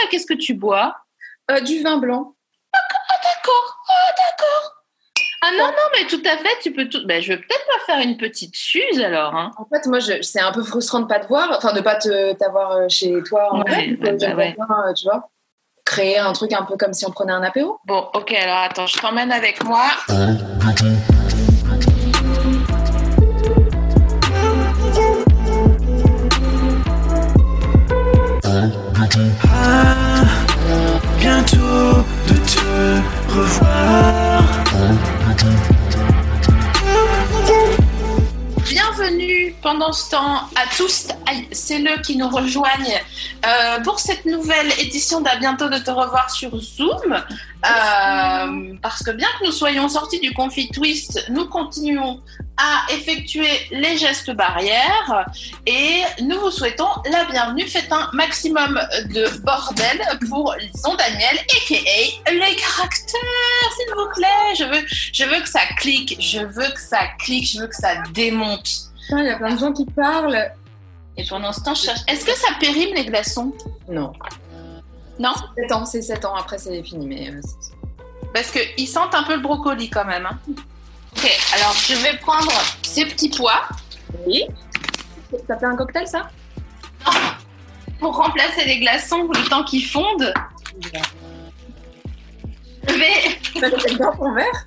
Ah bah qu'est-ce que tu bois? Euh, du vin blanc. Ah d'accord, ah d'accord. Ah non, non, mais tout à fait, tu peux tout... Ben, je vais peut-être pas faire une petite suze alors. Hein. En fait, moi, je- c'est un peu frustrant de pas te voir, enfin de pas te t'avoir euh, chez toi en Ouais, vrai. bah, j'aimerais ouais. bien, euh, tu vois, créer un truc un peu comme si on prenait un apéro. Bon, ok, alors attends, je t'emmène avec moi. Bienvenue pendant ce temps à tous aïe, celles qui nous rejoignent euh, pour cette nouvelle édition d'À bientôt de te revoir sur Zoom. Euh, parce que bien que nous soyons sortis du conflit twist, nous continuons à effectuer les gestes barrières et nous vous souhaitons la bienvenue. Faites un maximum de bordel pour Lison Daniel, a.k.a. les caractères, s'il vous plaît. Je veux, je veux que ça clique, je veux que ça clique, je veux que ça démonte. Il y a plein de gens qui parlent. Et pendant ce temps, je cherche. Est-ce que ça périme les glaçons? Non. Non 7 ans, c'est 7 ans, après c'est fini. Mais euh, c'est- Parce qu'ils sentent un peu le brocoli quand même. hein. Ok, alors je vais prendre ces petits pois Oui. Ça fait un cocktail, ça? Pour remplacer les glaçons le temps qu'ils fondent. Je vais Ça dans ton verre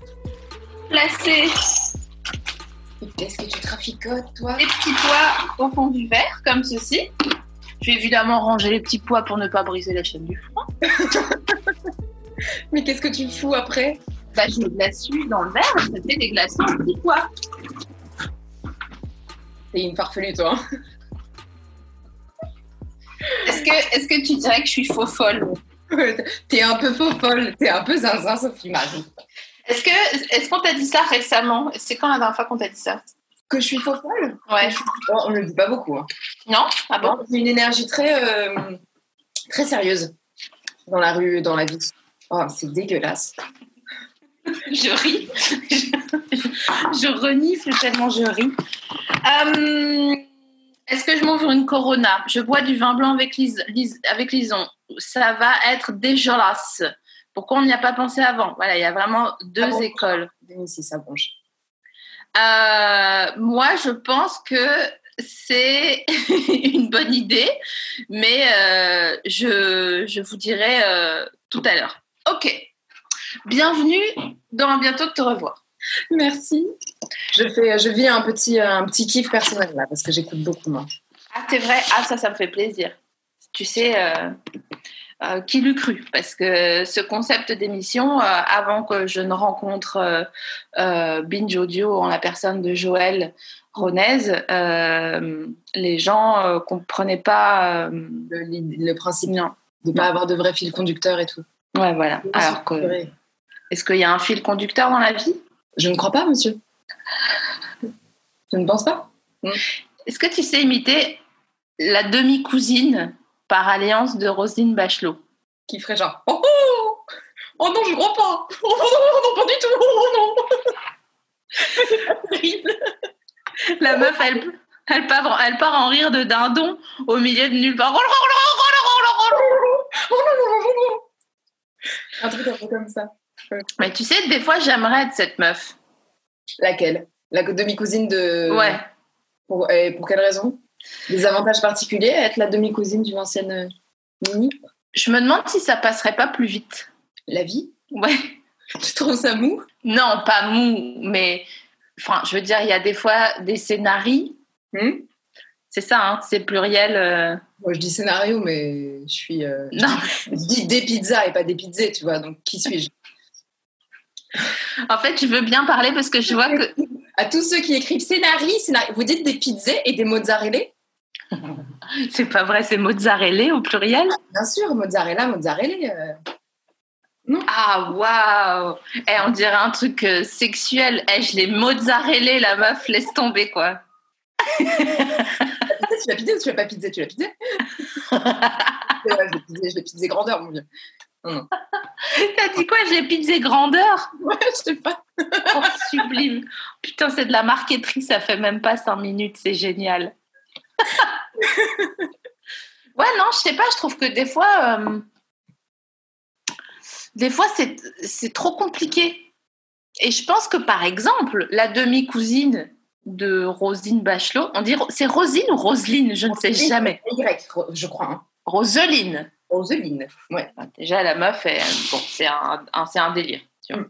placer Qu'est-ce que tu traficotes, toi? les petits pois au fond du verre, comme ceci. Je vais évidemment ranger les petits pois pour ne pas briser la chaîne du froid. Mais qu'est-ce que tu fous après? Bah, je suie dans le verre, ça fait des glaçons aux petits pois. T'es une farfelue, toi. Est-ce que, est-ce que tu dirais que je suis faux folle? T'es un peu faux folle, t'es un peu zinzin, Sophie Marie. Est-ce que est-ce qu'on t'a dit ça récemment? C'est quand la dernière fois qu'on t'a dit ça? Que je suis faux folle Ouais. Bon, On ne le dit pas beaucoup. Hein. Non Ah bon J'ai une énergie très, euh, très sérieuse dans la rue, dans la vie. Oh, c'est dégueulasse. Je ris. Je, je renifle tellement je ris. Euh, Est-ce que je m'ouvre une Corona? Je bois du vin blanc avec, avec lison. Ça va être dégueulasse. Pourquoi on n'y a pas pensé avant? Voilà, il y a vraiment deux Ah bon? écoles. Ici, ça bronche. Euh, moi, je pense que c'est une bonne idée, mais euh, je, je vous dirai euh, tout à l'heure. Ok. Bienvenue dans Un bientôt de te revoir. Merci. Je, fais, je vis un petit, un petit kiff personnel là, parce que j'écoute beaucoup moi. Ah, c'est vrai. Ah, ça, ça me fait plaisir. Tu sais, euh, qui l'eût cru? Parce que ce concept d'émission, euh, avant que je ne rencontre euh, Binge Audio en la personne de Joël Ronez, les gens ne comprenaient pas. Le, le principe non. de ne pas avoir de vrai fil conducteur et tout. Ouais, voilà. Alors que, est-ce qu'il y a un fil conducteur dans la vie? Je ne crois pas, monsieur. Je ne pense pas. Est-ce que tu sais imiter la demi-cousine par alliance de Roselyne Bachelot Qui ferait genre Oh oh Oh non, je crois pas Oh non, non, non, pas du tout Oh non Terrible La meuf, elle, elle, part, elle part en rire de dindon au milieu de nulle part. Oh non, non, non, non, non Un truc un peu comme ça. Mais tu sais, des fois, j'aimerais être cette meuf. Laquelle? La demi-cousine de. Ouais. Pour, et pour quelle raison? Des avantages particuliers à être la demi-cousine d'une ancienne euh, Mini? Je me demande si ça passerait pas plus vite. La vie? Ouais. Tu trouves ça mou? Non, pas mou, mais. Enfin, je veux dire, il y a des fois des scénarios. Hmm? C'est ça, hein, c'est pluriel. euh, Moi, je dis scénario, mais je suis. euh, Non, Je dis des pizzas et pas des pizzas, tu vois, donc qui suis-je? En fait, je veux bien parler parce que je vois que. À tous ceux qui écrivent scénarii, scénari- vous dites des pizzas et des mozzarella? C'est pas vrai, c'est mozzarella au pluriel? Bien sûr, mozzarella, mozzarella. euh, Ah, waouh Eh, on dirait un truc euh, sexuel. Eh, je l'ai mozzarella, la meuf, laisse tomber, quoi. tu l'as pizzé ou tu l'as pas pizzé Tu l'as Ouais, Je l'ai pizzé, je l'ai pizzé grandeur, mon vieux. T'as dit quoi? J'ai pizzé grandeur? Ouais, je sais pas. Oh, sublime. Putain, c'est de la marqueterie, ça fait même pas 5 minutes, c'est génial. ouais, non, je sais pas, je trouve que des fois, euh, des fois, c'est trop compliqué. Et je pense que, par exemple, la demi-cousine de Rosine Bachelot, on dit, c'est Rosine ou Roseline Je ne sais jamais. Y, je crois. Hein. Roseline. Roseline. Ouais. Déjà, la meuf, est, bon, c'est un, un- délire. tu vois.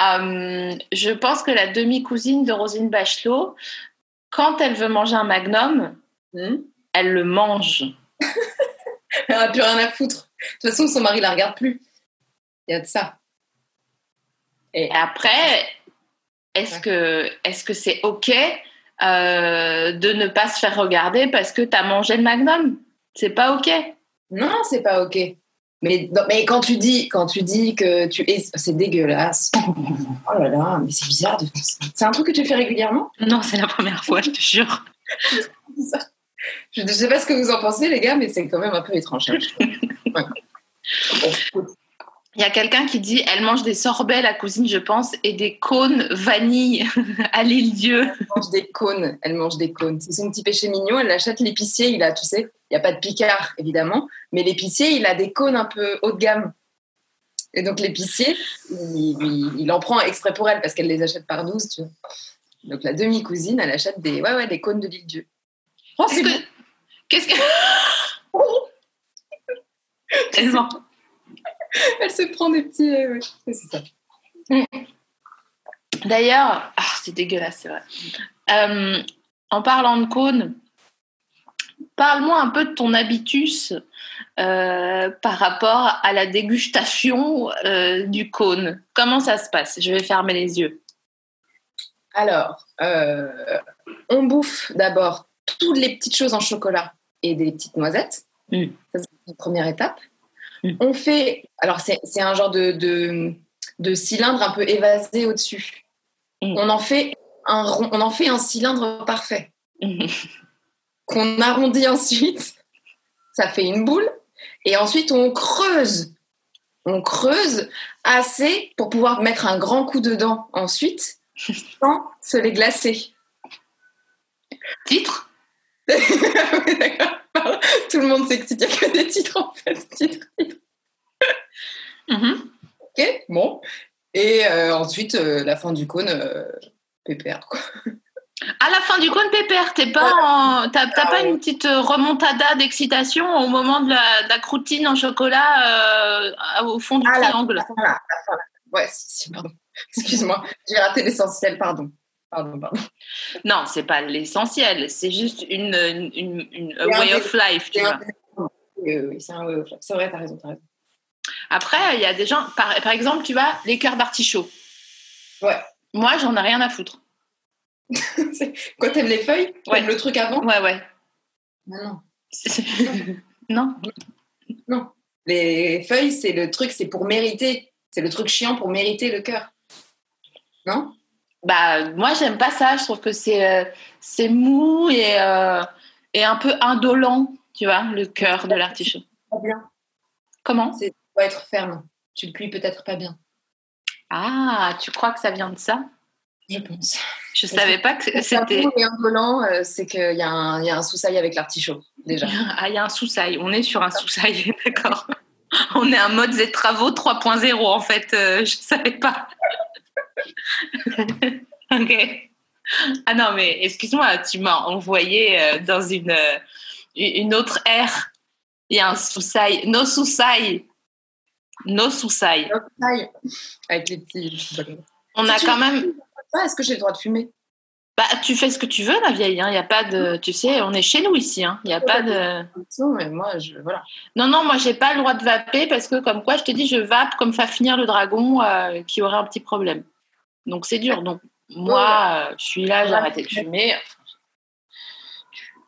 Euh, je pense que la demi-cousine de Rosine Bachelot, quand elle veut manger un magnum, Hmm? elle le mange. Elle a plus rien à foutre. De toute façon, son mari la regarde plus. Il y a de ça. Et après, est-ce Ouais. que est-ce que c'est OK euh, de ne pas se faire regarder parce que tu as mangé le magnum? C'est pas OK. Non, c'est pas ok. Mais, non, mais quand tu dis quand tu dis que tu es, c'est dégueulasse. Oh là là, mais c'est bizarre de. C'est un truc que tu fais régulièrement? Non, c'est la première fois, je te jure. Je ne sais pas ce que vous en pensez, les gars, mais c'est quand même un peu étrange. hein. Ouais. Il y a quelqu'un qui dit elle mange des sorbets, la cousine, je pense, et des cônes vanille à l'île Dieu. Elle mange des cônes. Elle mange des cônes. C'est son petit péché mignon. Elle achète l'épicier. Il a, tu sais, il n'y a pas de picard, évidemment. Mais l'épicier, il a des cônes un peu haut de gamme. Et donc, l'épicier, il, il- il en prend exprès pour elle parce qu'elle les achète par 12, tu vois. Donc, la demi-cousine, elle achète des, ouais, ouais, des cônes de l'île Dieu. Oh, Qu'est-ce que. Qu'est-ce que. Tellement. Elle se prend des petits. euh, ouais, c'est ça. D'ailleurs, ah, c'est dégueulasse, c'est vrai. Euh, en parlant de cônes, parle-moi un peu de ton habitus euh, par rapport à la dégustation euh, du cône. Comment ça se passe? Je vais fermer les yeux. Alors, euh, on bouffe d'abord toutes les petites choses en chocolat et des petites noisettes. Mm. Ça, c'est la première étape. Mm. On fait. Alors, c'est c'est un genre de, de, de cylindre un peu évasé au-dessus. Mm. On, en fait un rond- on en fait un cylindre parfait qu'on arrondit ensuite. Ça fait une boule. Et ensuite, on creuse. On creuse assez pour pouvoir mettre un grand coup dedans ensuite sans se les glacer. Titre? D'accord. Tout le monde sait n'y a que des titres en fait. Mhm. Ok, bon. Et euh, ensuite, euh, la fin du cône, euh, pépère. Quoi. À la fin du cône pépère, t'es pas en- t'as t'as pas une petite remontada d'excitation au moment de la, de la croûtine en chocolat au fond du Ah, triangle? La. Ouais, si, si, pardon. Excuse-moi, j'ai raté l'essentiel, pardon. Pardon, pardon. Non, c'est pas l'essentiel, c'est juste une, une, une- une- a C'est un way of life, tu C'est vois. Oui, oui, oui, oui, vrai, t'as raison, t'as raison. Après, il y a des gens, par, par exemple, tu vois, les cœurs d'artichaut. Ouais. Moi, j'en ai rien à foutre. Quand t'aimes les feuilles, Ouais. le truc avant? Ouais, ouais. Non, non Non. Les feuilles, c'est le truc, c'est pour mériter. C'est le truc chiant pour mériter le cœur. Non? Bah, moi, j'aime pas ça. Je trouve que c'est euh, c'est mou et, euh, et un peu indolent, tu vois, le cœur de l'artichaut. Bien. Comment? C'est doit être ferme. Tu le cuis peut-être pas bien, Ah, tu crois que ça vient de ça? Je pense. Je savais pas que c'était. Et indolent, euh, c'est qu'il y a un, il y a un sous-sail avec l'artichaut, déjà. Ah, il y a un sous-sail. On est sur un sous-sail, d'accord. On est un mode et travaux 3.0 en fait. je savais pas. ok. Ah non, mais excuse-moi, tu m'as envoyé euh, dans une, euh, une autre ère. Il y a un sous-sail. Nos sous-sail. Nos. Sous-sail avec les petits. On a quand même. Est-ce que j'ai le droit de fumer? Bah, tu fais ce que tu veux, ma vieille. Il n'y a pas de. Tu sais, on est chez nous ici. Il n'y a pas de. Non, mais moi, je, voilà. Non, non, moi, j'ai pas le droit de vaper parce que, comme quoi, je te dis, je vape comme Fafnir le dragon euh, qui aurait un petit problème. Donc, c'est dur. Donc, moi, je suis là, j'ai arrêté de fumer.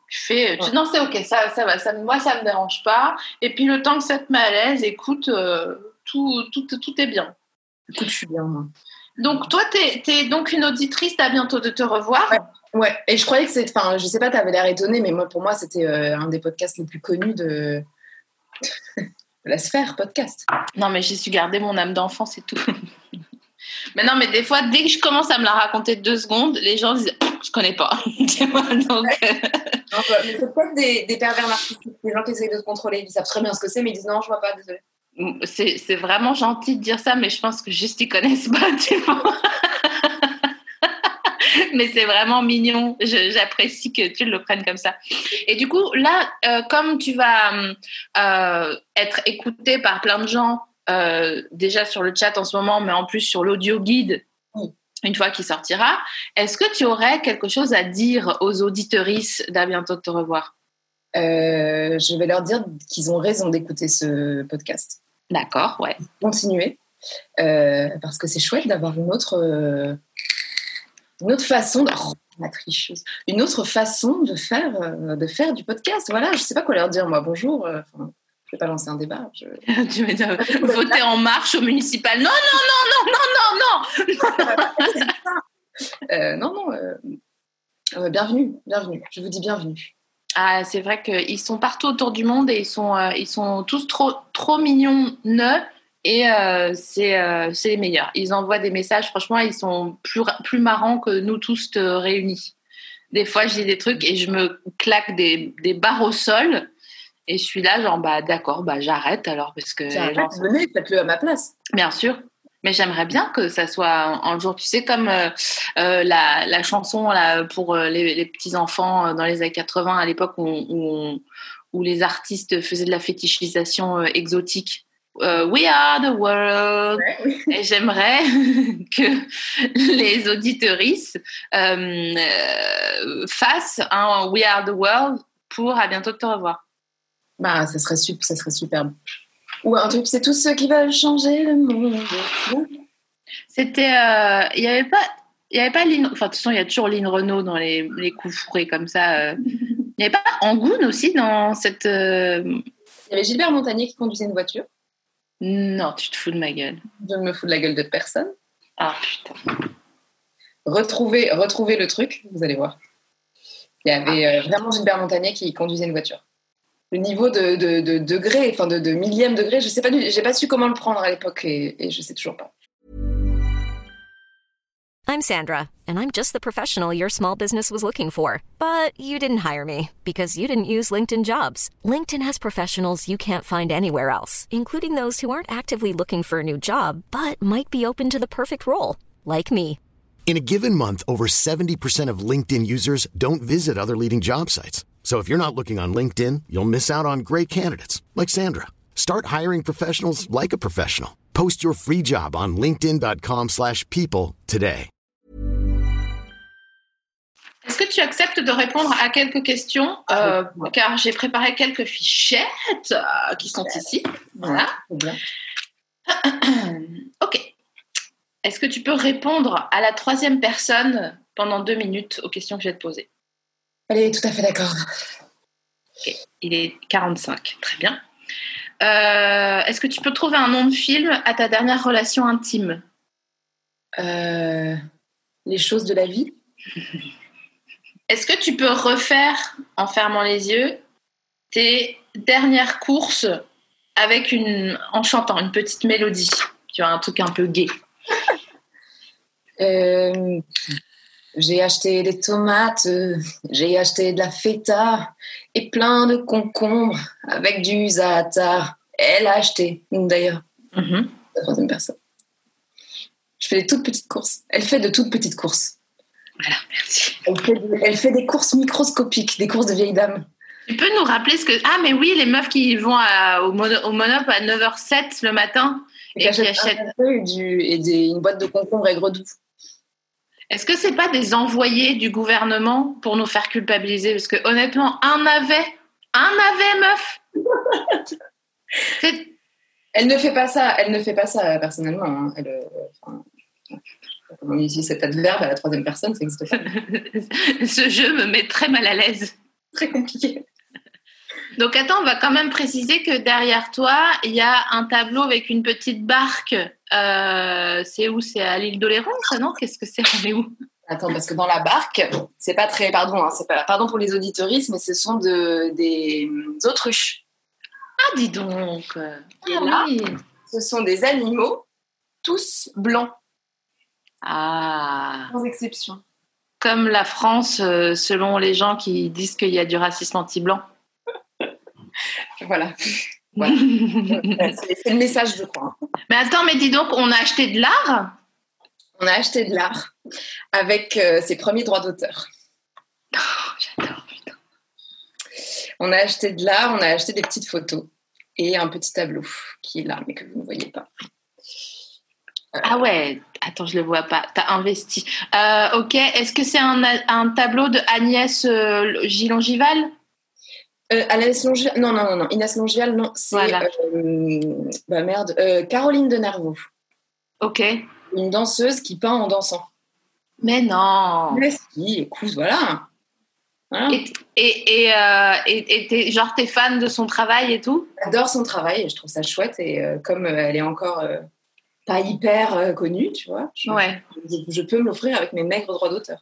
Je fais, non, c'est ok, ça, ça va, ça, moi, ça me dérange pas. Et puis, le temps que ça te met à l'aise, écoute, euh, tout, tout, tout est bien. Écoute, je suis bien. moi. Donc, toi, tu es, donc une auditrice, à bientôt de te revoir. Ouais. Ouais, et je croyais que c'est. Enfin, je sais pas, t'avais l'air étonné, mais moi, pour moi, c'était euh, un des podcasts les plus connus de, de la sphère podcast. Non, mais j'ai su garder mon âme d'enfant, c'est tout. mais non, mais des fois, dès que je commence à me la raconter deux secondes, les gens disent Je connais pas. Vois, donc, euh, c'est peut-être des, des pervers narcissiques, des gens qui essayent de se contrôler. Ils savent très bien ce que c'est, mais ils disent non, je vois pas, désolé. c'est c'est vraiment gentil de dire ça, mais je pense que juste ils connaissent pas, tu vois. mais c'est vraiment mignon. J'apprécie que tu le prennes comme ça. Et du coup, là, euh, comme tu vas euh, être écouté par plein de gens, euh, déjà sur le chat en ce moment, mais en plus sur l'audio guide, une fois qu'il sortira, est-ce que tu aurais quelque chose à dire aux auditorices d'à bientôt de te revoir? Euh, je vais leur dire qu'ils ont raison d'écouter ce podcast. D'accord, ouais. Continuer. Euh, parce que c'est chouette d'avoir une autre, euh, une autre façon de. Oh, tricheuse. Une autre façon de faire, de faire du podcast. Voilà, je sais pas quoi leur dire, moi. Bonjour. enfin, je vais pas lancer un débat. je- tu veux dire, voter en marche au municipal Non, non, non, non, non, non, non Euh, non, non. euh, euh, bienvenue, bienvenue. Je vous dis bienvenue. Ah, c'est vrai qu'ils sont partout autour du monde et ils sont, ils sont tous trop, trop mignons, neufs. Et c'est les meilleurs. Ils envoient des messages, franchement, ils sont plus, plus marrants que nous tous réunis. Des fois, je dis des trucs et je me claque des, des barres au sol. Et je suis là, genre, bah d'accord, bah j'arrête alors, parce que les gens Arrête, venez, faites-le à ma place. Bien sûr. Mais j'aimerais bien que ça soit un, jour, tu sais, comme euh, euh, la, la chanson là, pour euh, les, les petits-enfants dans les années 80, à l'époque où, où, les artistes faisaient de la fétichisation exotique. We are the world. Et j'aimerais que les auditorices fassent un We are the world pour à bientôt te revoir. Bah, ça serait, sup- ça serait superbe. Ou un truc, c'est tous ceux qui veulent changer le monde. C'était. euh, Il y avait pas. Il y avait pas Lynn. Enfin, de toute façon, il y a toujours Lynn Renault dans les, les coups fourrés comme ça. euh. Il n'y avait pas Angoun aussi dans cette. euh, Il y avait Gilbert Montagnier qui conduisait une voiture. Non, tu te fous de ma gueule. Je ne me fous de la gueule de personne. Ah putain. Retrouvez, retrouvez le truc, vous allez voir. Il y avait euh, vraiment Gilbert Montagnier qui conduisait une voiture. Le niveau de, de, de degré, enfin de, de millième degré, je sais pas, j'ai pas su comment le prendre à l'époque et, et je sais toujours pas. I'm Sandra, and I'm just the professional your small business was looking for. But you didn't hire me because you didn't use LinkedIn jobs. LinkedIn has professionals you can't find anywhere else, including those who aren't actively looking for a new job but might be open to the perfect role, like me. In a given month, over 70% of LinkedIn users don't visit other leading job sites. So if you're not looking on LinkedIn, you'll miss out on great candidates like Sandra. Start hiring professionals like a professional. Post your free job on linkedin.com/people slash people today. Est-ce que tu acceptes de répondre à quelques questions? Euh, Car j'ai préparé quelques fichettes euh, qui sont ici. Voilà. Ok. Est-ce que tu peux répondre à la troisième personne pendant deux minutes aux questions que je vais te poser? Allez, tout à fait d'accord. Il est 45. Très bien. Euh, Est-ce que tu peux trouver un nom de film à ta dernière relation intime? Euh, les choses de la vie. Est-ce que tu peux refaire, en fermant les yeux, tes dernières courses avec une, en chantant une petite mélodie? Tu vois, un truc un peu gai. Euh, j'ai acheté des tomates, euh, j'ai acheté de la feta et plein de concombres avec du za'atar. Elle a acheté, d'ailleurs, Mhm. la troisième personne. Je fais des toutes petites courses. Elle fait de toutes petites courses. Voilà, merci. Elle fait, des- elle fait des courses microscopiques, des courses de vieille dame. Tu peux nous rappeler ce que. Ah, mais oui, les meufs qui vont à- au, mono, au Monop à 9h07 le matin et qui achète achètent. un et, du, et des- une boîte de concombres aigre doux. Est-ce que c'est pas des envoyés du gouvernement pour nous faire culpabiliser? Parce que honnêtement, un navet, un navet, meuf Elle ne fait pas ça, elle ne fait pas ça personnellement. hein. Elle, euh, on utilise cet adverbe à la troisième personne, ça n'existe pas. Ce jeu me met très mal à l'aise. Très compliqué. Donc attends, on va quand même préciser que derrière toi, il y a un tableau avec une petite barque. Euh, c'est où? C'est à l'île d'Oléron, ça non? Qu'est-ce que c'est? On est où? Attends, parce que dans la barque, c'est pas très. Pardon, hein, c'est pas. Pardon pour les auditoristes, mais ce sont de, des autruches. Ah, dis donc. Et Ah là oui. Ce sont des animaux, tous blancs, Ah. sans exception. Comme la France, euh, selon les gens qui disent qu'il y a du racisme anti-blanc. Voilà. Voilà. c'est le message, je crois. mais attends, mais dis donc, on a acheté de l'art? On a acheté de l'art avec euh, ses premiers droits d'auteur. J'adore, putain. On a acheté de l'art, on a acheté des petites photos et un petit tableau qui est là, mais que vous ne voyez pas. Ah ouais, attends, je le vois pas. T'as investi. Euh, ok, est-ce que c'est un, un tableau de Agnès euh, Gillon-Gival Euh, Longial, non, non, non, non, Inès Longial, non, c'est Voilà. euh, bah merde, euh, Caroline de Nervaux, Ok. une danseuse qui peint en dansant. Mais non. Mais si, écoute, voilà. Voilà. Et, et, et, euh, et- et t'es- genre, t'es fan de son travail et tout? J'adore son travail et je trouve ça chouette. Et comme elle est encore pas hyper connue, tu vois, je, Ouais. je, je peux me l'offrir avec mes maigres droits d'auteur.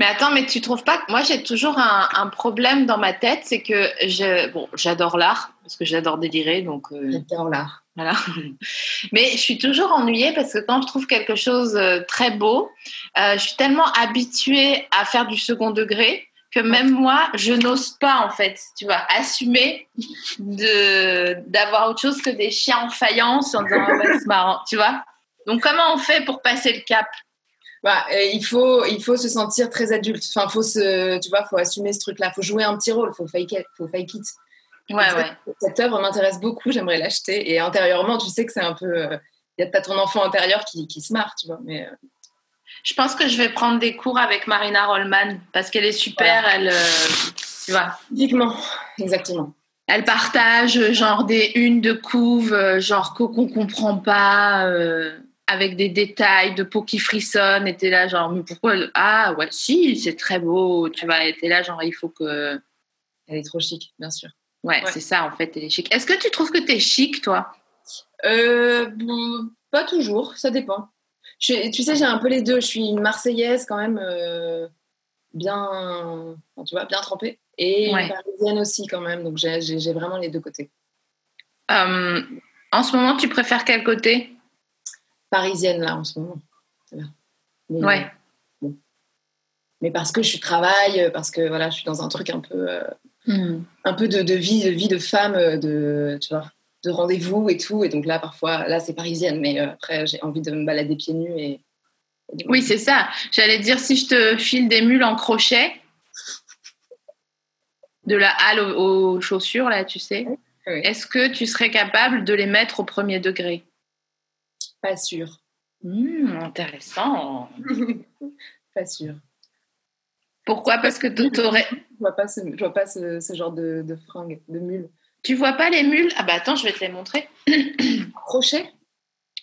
Mais attends, mais tu trouves pas que moi j'ai toujours un, un problème dans ma tête, c'est que je, bon, j'adore l'art parce que j'adore délirer, donc euh, J'adore l'art. voilà. Mais je suis toujours ennuyée parce que quand je trouve quelque chose euh, très beau, euh, je suis tellement habituée à faire du second degré que même moi, je n'ose pas en fait, tu vois, assumer de d'avoir autre chose que des chiens en faïence en disant ouais, c'est marrant, tu vois. Donc comment on fait pour passer le cap? Bah, euh, il, faut, il faut se sentir très adulte. Enfin, faut se, tu vois, faut assumer ce truc-là. Faut jouer un petit rôle. Faut fake it. Faut fake it. Ouais, Cette- ouais. Cette œuvre m'intéresse beaucoup. J'aimerais l'acheter. Et intérieurement, tu sais que c'est un peu. euh, Il y a t'as ton enfant intérieur qui, qui se marre, tu vois. Mais euh, Je pense que je vais prendre des cours avec Marina Rollman parce qu'elle est super. Elle, euh, tu vois, typiquement, exactement. elle partage genre des unes de couve, euh, genre qu'on qu'on comprend pas, euh, avec des détails de peau qui frissonnent. Et t'es là genre mais pourquoi elle- Ah ouais, si, c'est très beau. Tu vois, et t'es là genre il faut que. Elle est trop chic, bien sûr. Ouais, Ouais. c'est ça en fait. Elle est chic. Est-ce que tu trouves que t'es chic toi? Euh, bon, pas toujours, ça dépend. Je tu sais, j'ai un peu les deux. Je suis une Marseillaise quand même, euh, bien, tu vois, bien trempée, et Ouais. une Parisienne aussi quand même. Donc j'ai- j'ai j'ai vraiment les deux côtés. Euh, En ce moment, tu préfères quel côté? Parisienne là en ce moment. Voilà. Mais, Ouais. bon. Mais parce que je travaille, parce que voilà, je suis dans un truc un peu, euh, Hmm. un peu de, de vie, de vie de femme, euh, de, tu vois, de rendez-vous et tout. Et donc là, parfois, là, c'est parisienne, mais euh, après, j'ai envie de me balader pieds nus et. Oui, c'est ça. J'allais dire si je te file des mules en crochet, de la halle aux, aux chaussures, là, tu sais, Oui. est-ce que tu serais capable de les mettre au premier degré? Pas sûr. Hmm, Intéressant. Pas sûr. Pourquoi? Parce que tu aurais... Je vois pas ce, je vois pas ce, ce genre de, de fringues, de mules. Tu vois pas les mules? Ah bah attends, je vais te les montrer. Crochet?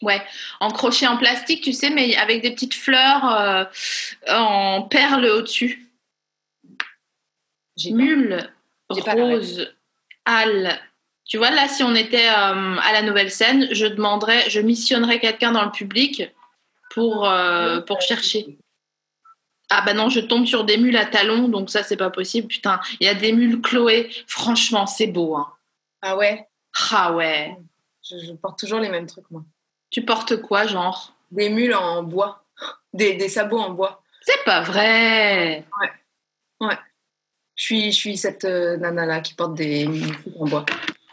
Ouais, en crochet en plastique, tu sais, mais avec des petites fleurs euh, en perles au-dessus. Mule, rose, halle. Tu vois, là, si on était euh, à la nouvelle scène, je demanderais, je missionnerais quelqu'un dans le public pour, euh, pour chercher. Ah bah non, je tombe sur des mules à talons, donc ça, c'est pas possible. Putain, il y a des mules Chloé. Franchement, c'est beau. Hein. Ah ouais? Ah ouais. je, je porte toujours les mêmes trucs, moi. Tu portes quoi, genre? Des mules en bois. Des, des sabots en bois. C'est pas vrai. Je suis, je suis cette euh, nana-là qui porte des trucs en bois.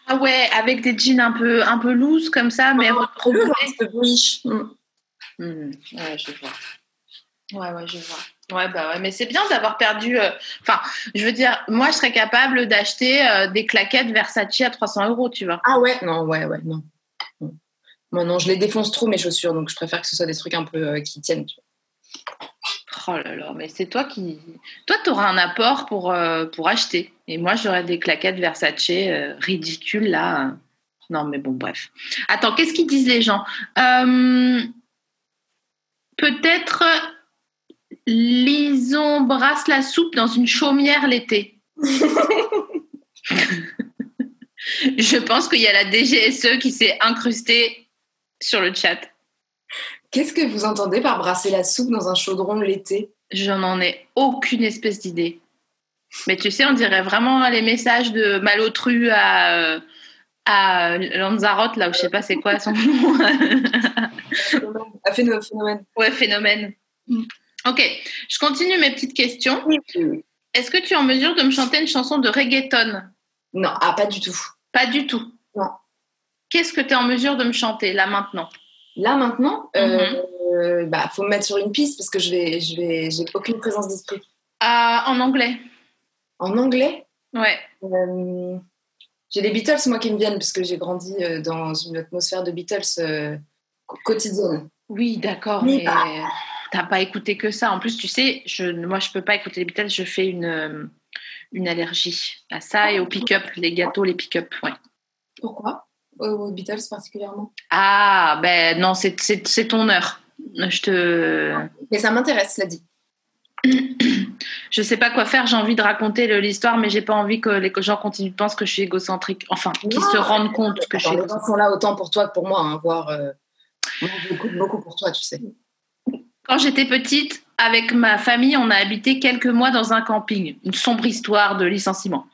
Ah ouais, avec des jeans un peu, un peu loose comme ça, mais Un retrouvés. peu bullish. Mm. Hmm, ouais, je vois. Ouais, ouais, je vois. Ouais, bah ouais, mais c'est bien d'avoir perdu. euh, Enfin, je veux dire, moi, je serais capable d'acheter euh, des claquettes Versace à 300 euros, tu vois. Ah ouais Non, ouais, ouais, non. Non. Moi, non, je les défonce trop, mes chaussures, donc je préfère que ce soit des trucs un peu euh, qui tiennent. tu vois. Oh là là, mais c'est toi qui. Toi, tu auras un apport pour, euh, pour acheter. Et moi, j'aurais des claquettes Versace euh, ridicules, là. Non, mais bon, bref. Attends, qu'est-ce qu'ils disent les gens? Euh, Peut-être Lison brasse la soupe dans une chaumière l'été. Je pense qu'il y a la DGSE qui s'est incrustée sur le chat. Qu'est-ce que vous entendez par brasser la soupe dans un chaudron l'été? Je n'en ai aucune espèce d'idée. Mais tu sais, on dirait vraiment les messages de Malotru à, euh, à Lanzarote, là où je sais pas c'est quoi son nom. Un phéno- phénomène. ouais, phénomène. Ok, je continue mes petites questions. Est-ce que tu es en mesure de me chanter une chanson de reggaeton? Non, ah, pas du tout. Pas du tout. Non. Qu'est-ce que tu es en mesure de me chanter là maintenant? Là maintenant, euh, Mhm. euh, bah faut me mettre sur une piste parce que je vais, je vais, j'ai aucune présence d'esprit. Ah, En anglais En anglais, Ouais. euh, j'ai les Beatles moi qui me viennent parce que j'ai grandi euh, dans une atmosphère de Beatles euh, qu- quotidienne. Oui, d'accord, mais bah. t'as pas écouté que ça. En plus, tu sais, je, moi, je peux pas écouter les Beatles, je fais une, une allergie à ça et au pick-up, les gâteaux, les pick-up, ouais. Pourquoi? Aux Beatles particulièrement? Ah, ben non, c'est c'est- c'est ton heure. Je te... Mais ça m'intéresse, cela dit. Je sais pas quoi faire, j'ai envie de raconter l'histoire, mais j'ai pas envie que les gens continuent de penser que je suis égocentrique. Enfin, qu'ils se rendent compte que je suis les gens sont là autant pour toi que pour moi, hein, voire. euh, j'écoute beaucoup pour toi, tu sais. Quand j'étais petite, avec ma famille, on a habité quelques mois dans un camping. Une sombre histoire de licenciement.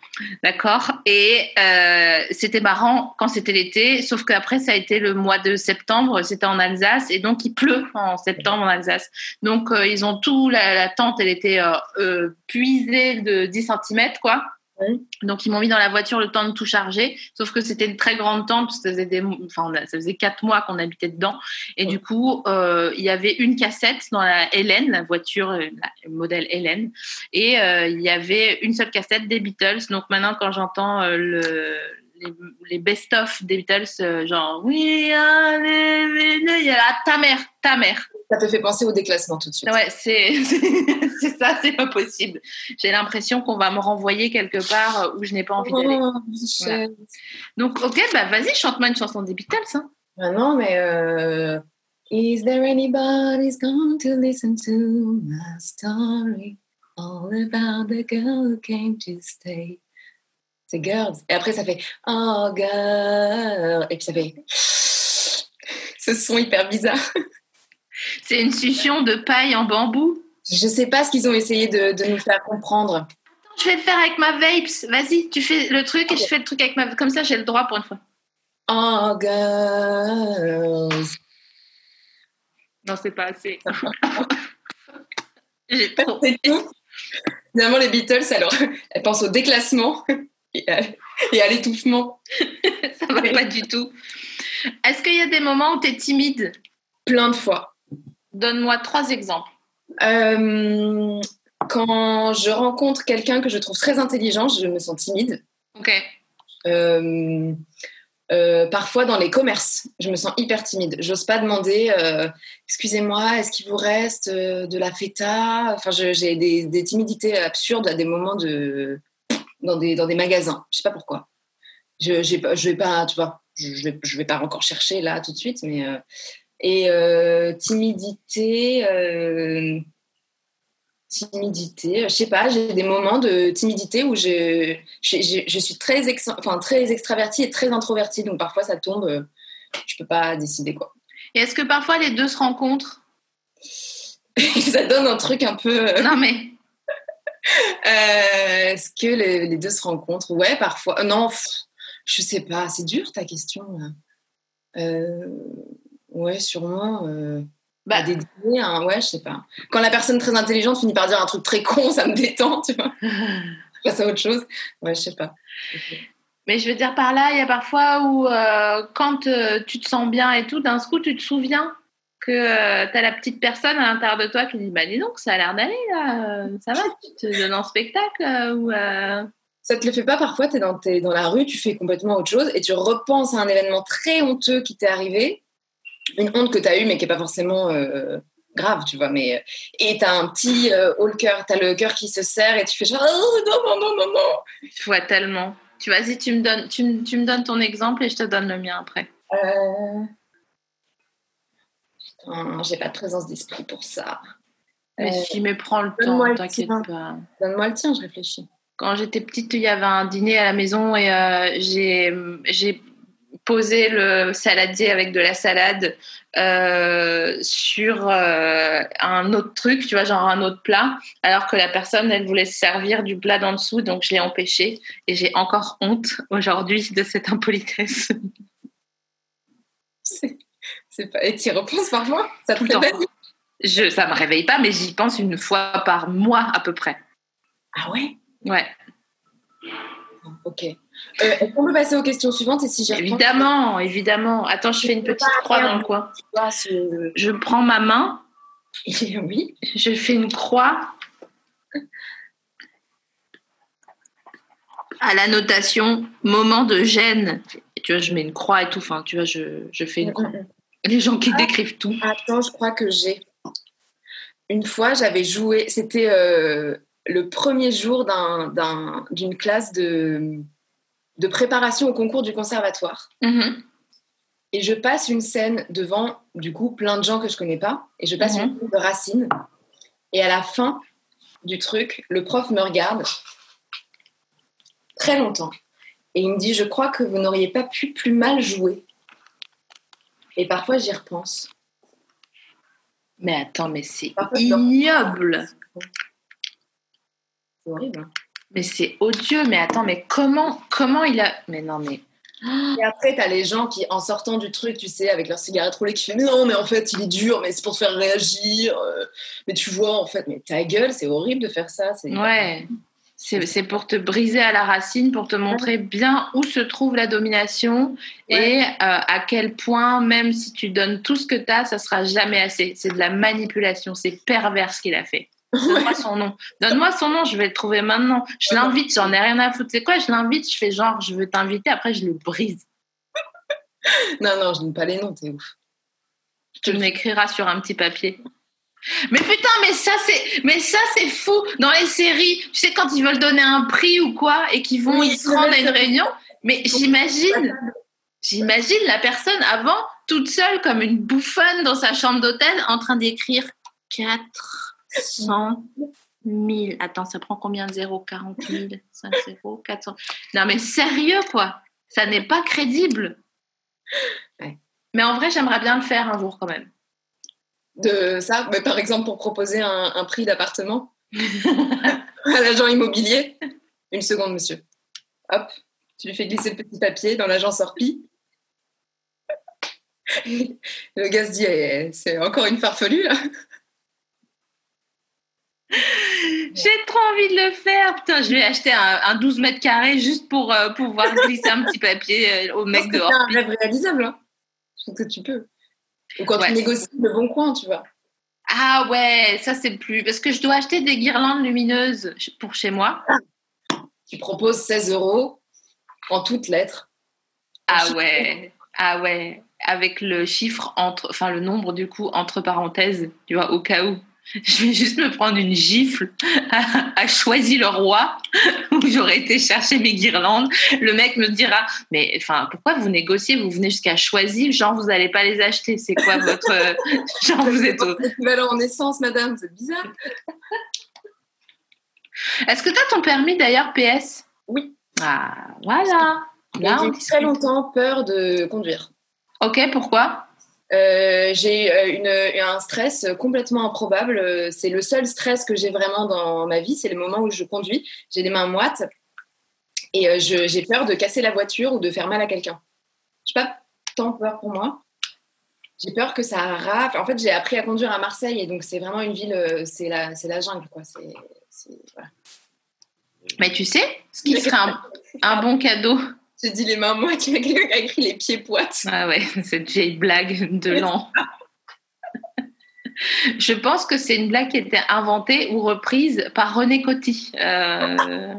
D'accord Et euh, c'était marrant quand c'était l'été, sauf qu'après, ça a été le mois de septembre, c'était en Alsace, et donc il pleut en septembre en Alsace. Donc, euh, ils ont tout, la, tente, elle était euh, puisée de 10 cm, quoi. Donc, ils m'ont mis dans la voiture le temps de tout charger, sauf que c'était une très grande tente, ça faisait, des, enfin, on a- ça faisait quatre mois qu'on habitait dedans. Et du coup, euh, il y avait une cassette dans la Hélène, la voiture, euh, la- modèle Hélène, et euh, il y avait une seule cassette des Beatles. Donc maintenant, quand j'entends euh, le, les, les best-of des Beatles, euh, genre are living, il y a la ta mère, ta mère. Ça te fait penser au déclassement tout de suite. Ouais, c'est c'est ça, c'est pas possible. J'ai l'impression qu'on va me renvoyer quelque part où je n'ai pas envie d'aller. Oh, Voilà. Donc, ok, bah vas-y, chante-moi une chanson des Beatles. Hein. Ah non, mais. euh, Is there anybody's going to listen to my story? All about the girl who came to stay? C'est Girls. Et après, ça fait Oh, girl. Et puis ça fait. Ce son hyper bizarre. C'est une succion de paille en bambou? Je sais pas ce qu'ils ont essayé de, de nous faire comprendre. Je vais le faire avec ma vapes. Vas-y, tu fais le truc et je fais le truc avec ma. Comme ça, j'ai le droit pour une fois. Oh, girls. Non, c'est pas assez. j'ai trop. Tout. Finalement, les Beatles, alors, elles pensent au déclassement et à, à l'étouffement. Ça va pas du tout. Est-ce qu'il y a des moments où tu es timide? Plein de fois. Donne-moi trois exemples. Euh, quand je rencontre quelqu'un que je trouve très intelligent, je me sens timide. Ok. Euh, euh, parfois dans les commerces, je me sens hyper timide. J'ose pas demander, excusez-moi, est-ce qu'il vous reste de la feta? Enfin, j'ai des, des timidités absurdes à des moments de dans des dans des magasins. Je sais pas pourquoi. Je j'ai je vais pas, tu vois, je, je vais je vais pas encore chercher là tout de suite, mais euh, et euh, timidité. euh, timidité, je sais pas, j'ai des moments de timidité où je, je, suis très, ex, enfin, très extravertie et très introvertie, donc parfois ça tombe, euh, je peux pas décider quoi. Et est-ce que parfois les deux se rencontrent? Ça donne un truc un peu. euh, Non, mais. euh, Est-ce que les, les deux se rencontrent? Ouais, parfois. Euh, Non, pff, je sais pas, c'est dur ta question. Euh, ouais, sûrement. euh, Bah, des dîners, hein, ouais, je sais pas. Quand la personne très intelligente finit par dire un truc très con, ça me détend, tu vois. Passe à autre chose. Ouais, je sais pas. Mais je veux dire par là, il y a parfois où euh, quand tu te sens bien et tout, d'un coup, tu te souviens que tu as la petite personne à l'intérieur de toi qui dit Bah dis donc, ça a l'air d'aller là, euh, ça va, tu te donnes en spectacle euh, ou euh, Ça te le fait pas parfois, tu es dans, t'es dans la rue, tu fais complètement autre chose et tu repenses à un événement très honteux qui t'est arrivé, une honte que tu as eue mais qui n'est pas forcément euh, grave, tu vois. Mais, et tu as un petit euh, haut le cœur, tu as le cœur qui se serre et tu fais genre oh, non, non, non, non, non. Je vois tellement. Tu vas-y, tu me donnes, tu, me- tu me donnes ton exemple et je te donne le mien après. Putain, j'ai pas de présence d'esprit pour ça. Mais Euh, si, mais prends le temps, t'inquiète pas. Donne-moi le tien, je réfléchis. Quand j'étais petite, il y avait un dîner à la maison et euh, j'ai posé le saladier avec de la salade euh, sur euh, un autre truc, tu vois, genre un autre plat, alors que la personne, elle voulait se servir du plat d'en dessous, donc je l'ai empêché et j'ai encore honte aujourd'hui de cette impolitesse. C'est pas... Et tu y repenses parfois? Ça Tout Je, ça me réveille pas, mais j'y pense une fois par mois à peu près. Ah ouais? Ouais, Ok. Euh, qu'on peut passer aux questions suivantes et si évidemment, évidemment. Attends, je fais une petite croix dans le coin. ce- Je prends ma main, Oui. je fais une croix à la notation moment de gêne. Et tu vois, je mets une croix et tout. Enfin, tu vois, je, je fais une croix. Les gens qui décrivent tout. Attends, je crois que j'ai. Une fois, j'avais joué. C'était euh, le premier jour d'un- d'un- d'une classe de, de préparation au concours du conservatoire. Mhm. Et je passe une scène devant, du coup, plein de gens que je connais pas. Et je passe une scène de Racine. Et à la fin du truc, le prof me regarde très longtemps. Et il me dit Je crois que vous n'auriez pas pu plus mal jouer. Et parfois, j'y repense. Mais attends, mais c'est ignoble. C'est horrible. hein. Mais c'est odieux. Mais attends, mais comment, comment il a. Mais non, mais. Et après, t'as les gens qui, en sortant du truc, tu sais, avec leur cigarette roulée, qui font Mais non, mais en fait, il est dur, mais c'est pour te faire réagir. euh, mais tu vois, en fait, mais ta gueule, c'est horrible de faire ça. Ouais. C'est pour te briser à la racine, pour te montrer bien où se trouve la domination et euh, à quel point, même si tu donnes tout ce que tu as, ça sera jamais assez. C'est de la manipulation, c'est pervers ce qu'il a fait. Donne-moi son nom. Donne-moi son nom, je vais le trouver maintenant. Je l'invite, j'en ai rien à foutre. C'est quoi Je l'invite, je fais genre, je veux t'inviter, après je le brise. Non, non, je donne pas les noms, t'es ouf. Tu me l'écriras sur un petit papier. Mais putain, mais ça c'est, mais ça c'est fou dans les séries. Tu sais quand ils veulent donner un prix ou quoi et qu'ils vont, Oui, ils se rendent à une réunion. Mais j'imagine, j'imagine la personne avant toute seule comme une bouffonne dans sa chambre d'hôtel en train d'écrire 400 000. Attends, ça prend combien? De zéros 40 000, 5 zéros, 400. Non mais sérieux quoi, ça n'est pas crédible. Ouais. Mais en vrai, j'aimerais bien le faire un jour quand même. De ça, mais par exemple, pour proposer un, un prix d'appartement à l'agent immobilier. Une seconde, monsieur. Hop, tu lui fais glisser le petit papier dans l'agence Orpi. Le gars se dit Eh, C'est encore une farfelue, là. J'ai trop envie de le faire. Putain, je vais acheter un, un 12 mètres carrés juste pour euh, pouvoir glisser un petit papier euh, au mec dehors. c'est un rêve réalisable. hein. Je pense que tu peux. Ou quand Ouais. tu négocies le bon coin, tu vois. Ah ouais, ça c'est plus. Parce que je dois acheter des guirlandes lumineuses pour chez moi. Tu proposes 16 euros en toutes lettres. Ah ouais, ah ouais. Avec le chiffre entre. Enfin, le nombre du coup entre parenthèses, tu vois, au cas où. Je vais juste me prendre une gifle à, à Choisy le Roi où j'aurais été chercher mes guirlandes. Le mec me dira Mais enfin, pourquoi vous négociez? Vous venez jusqu'à Choisy, genre vous n'allez pas les acheter. C'est quoi votre. euh, Genre vous êtes L'équivalent en essence, madame, c'est bizarre. Est-ce que tu as ton permis d'ailleurs, PS Oui. Ah, voilà. Là, J'ai très longtemps peur de conduire. Ok, pourquoi? Euh, j'ai euh, un stress complètement improbable. C'est le seul stress que j'ai vraiment dans ma vie. C'est le moment où je conduis. J'ai les mains moites et euh, j'ai peur de casser la voiture ou de faire mal à quelqu'un. Je n'ai pas tant peur pour moi. J'ai peur que ça rafle. En fait, j'ai appris à conduire à Marseille et donc c'est vraiment une ville, c'est la, jungle. Mais tu sais, ce qui serait un bon cadeau? J'ai dit les mains a quelqu'un qui a écrit les pieds poites. Ah ouais, cette vieille blague de l'an. Je pense que c'est une blague qui était inventée ou reprise par René Coty. Euh,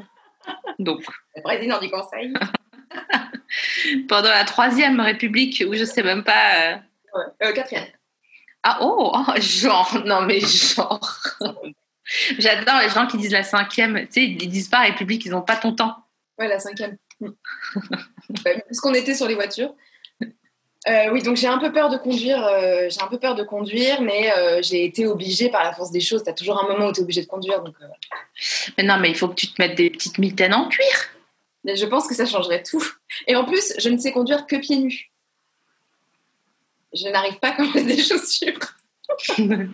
donc, Le président du conseil. pendant la Troisième République, où je sais même pas. euh, Ouais. Euh, quatrième. Ah oh, oh, genre, non mais genre. J'adore les gens qui disent la cinquième. Tu sais, ils disent pas République, ils n'ont pas ton temps. Ouais, la cinquième. Bah, Parce qu'on était sur les voitures. Euh, oui, donc j'ai un peu peur de conduire. euh, j'ai un peu peur de conduire, mais euh, j'ai été obligée par la force des choses. T'as toujours un moment où t'es obligée de conduire, donc. Mais non, mais il faut que tu te mettes des petites mitaines en cuir. mais je pense que ça changerait tout. Et en plus, je ne sais conduire que pieds nus. Je n'arrive pas quand j'ai des chaussures.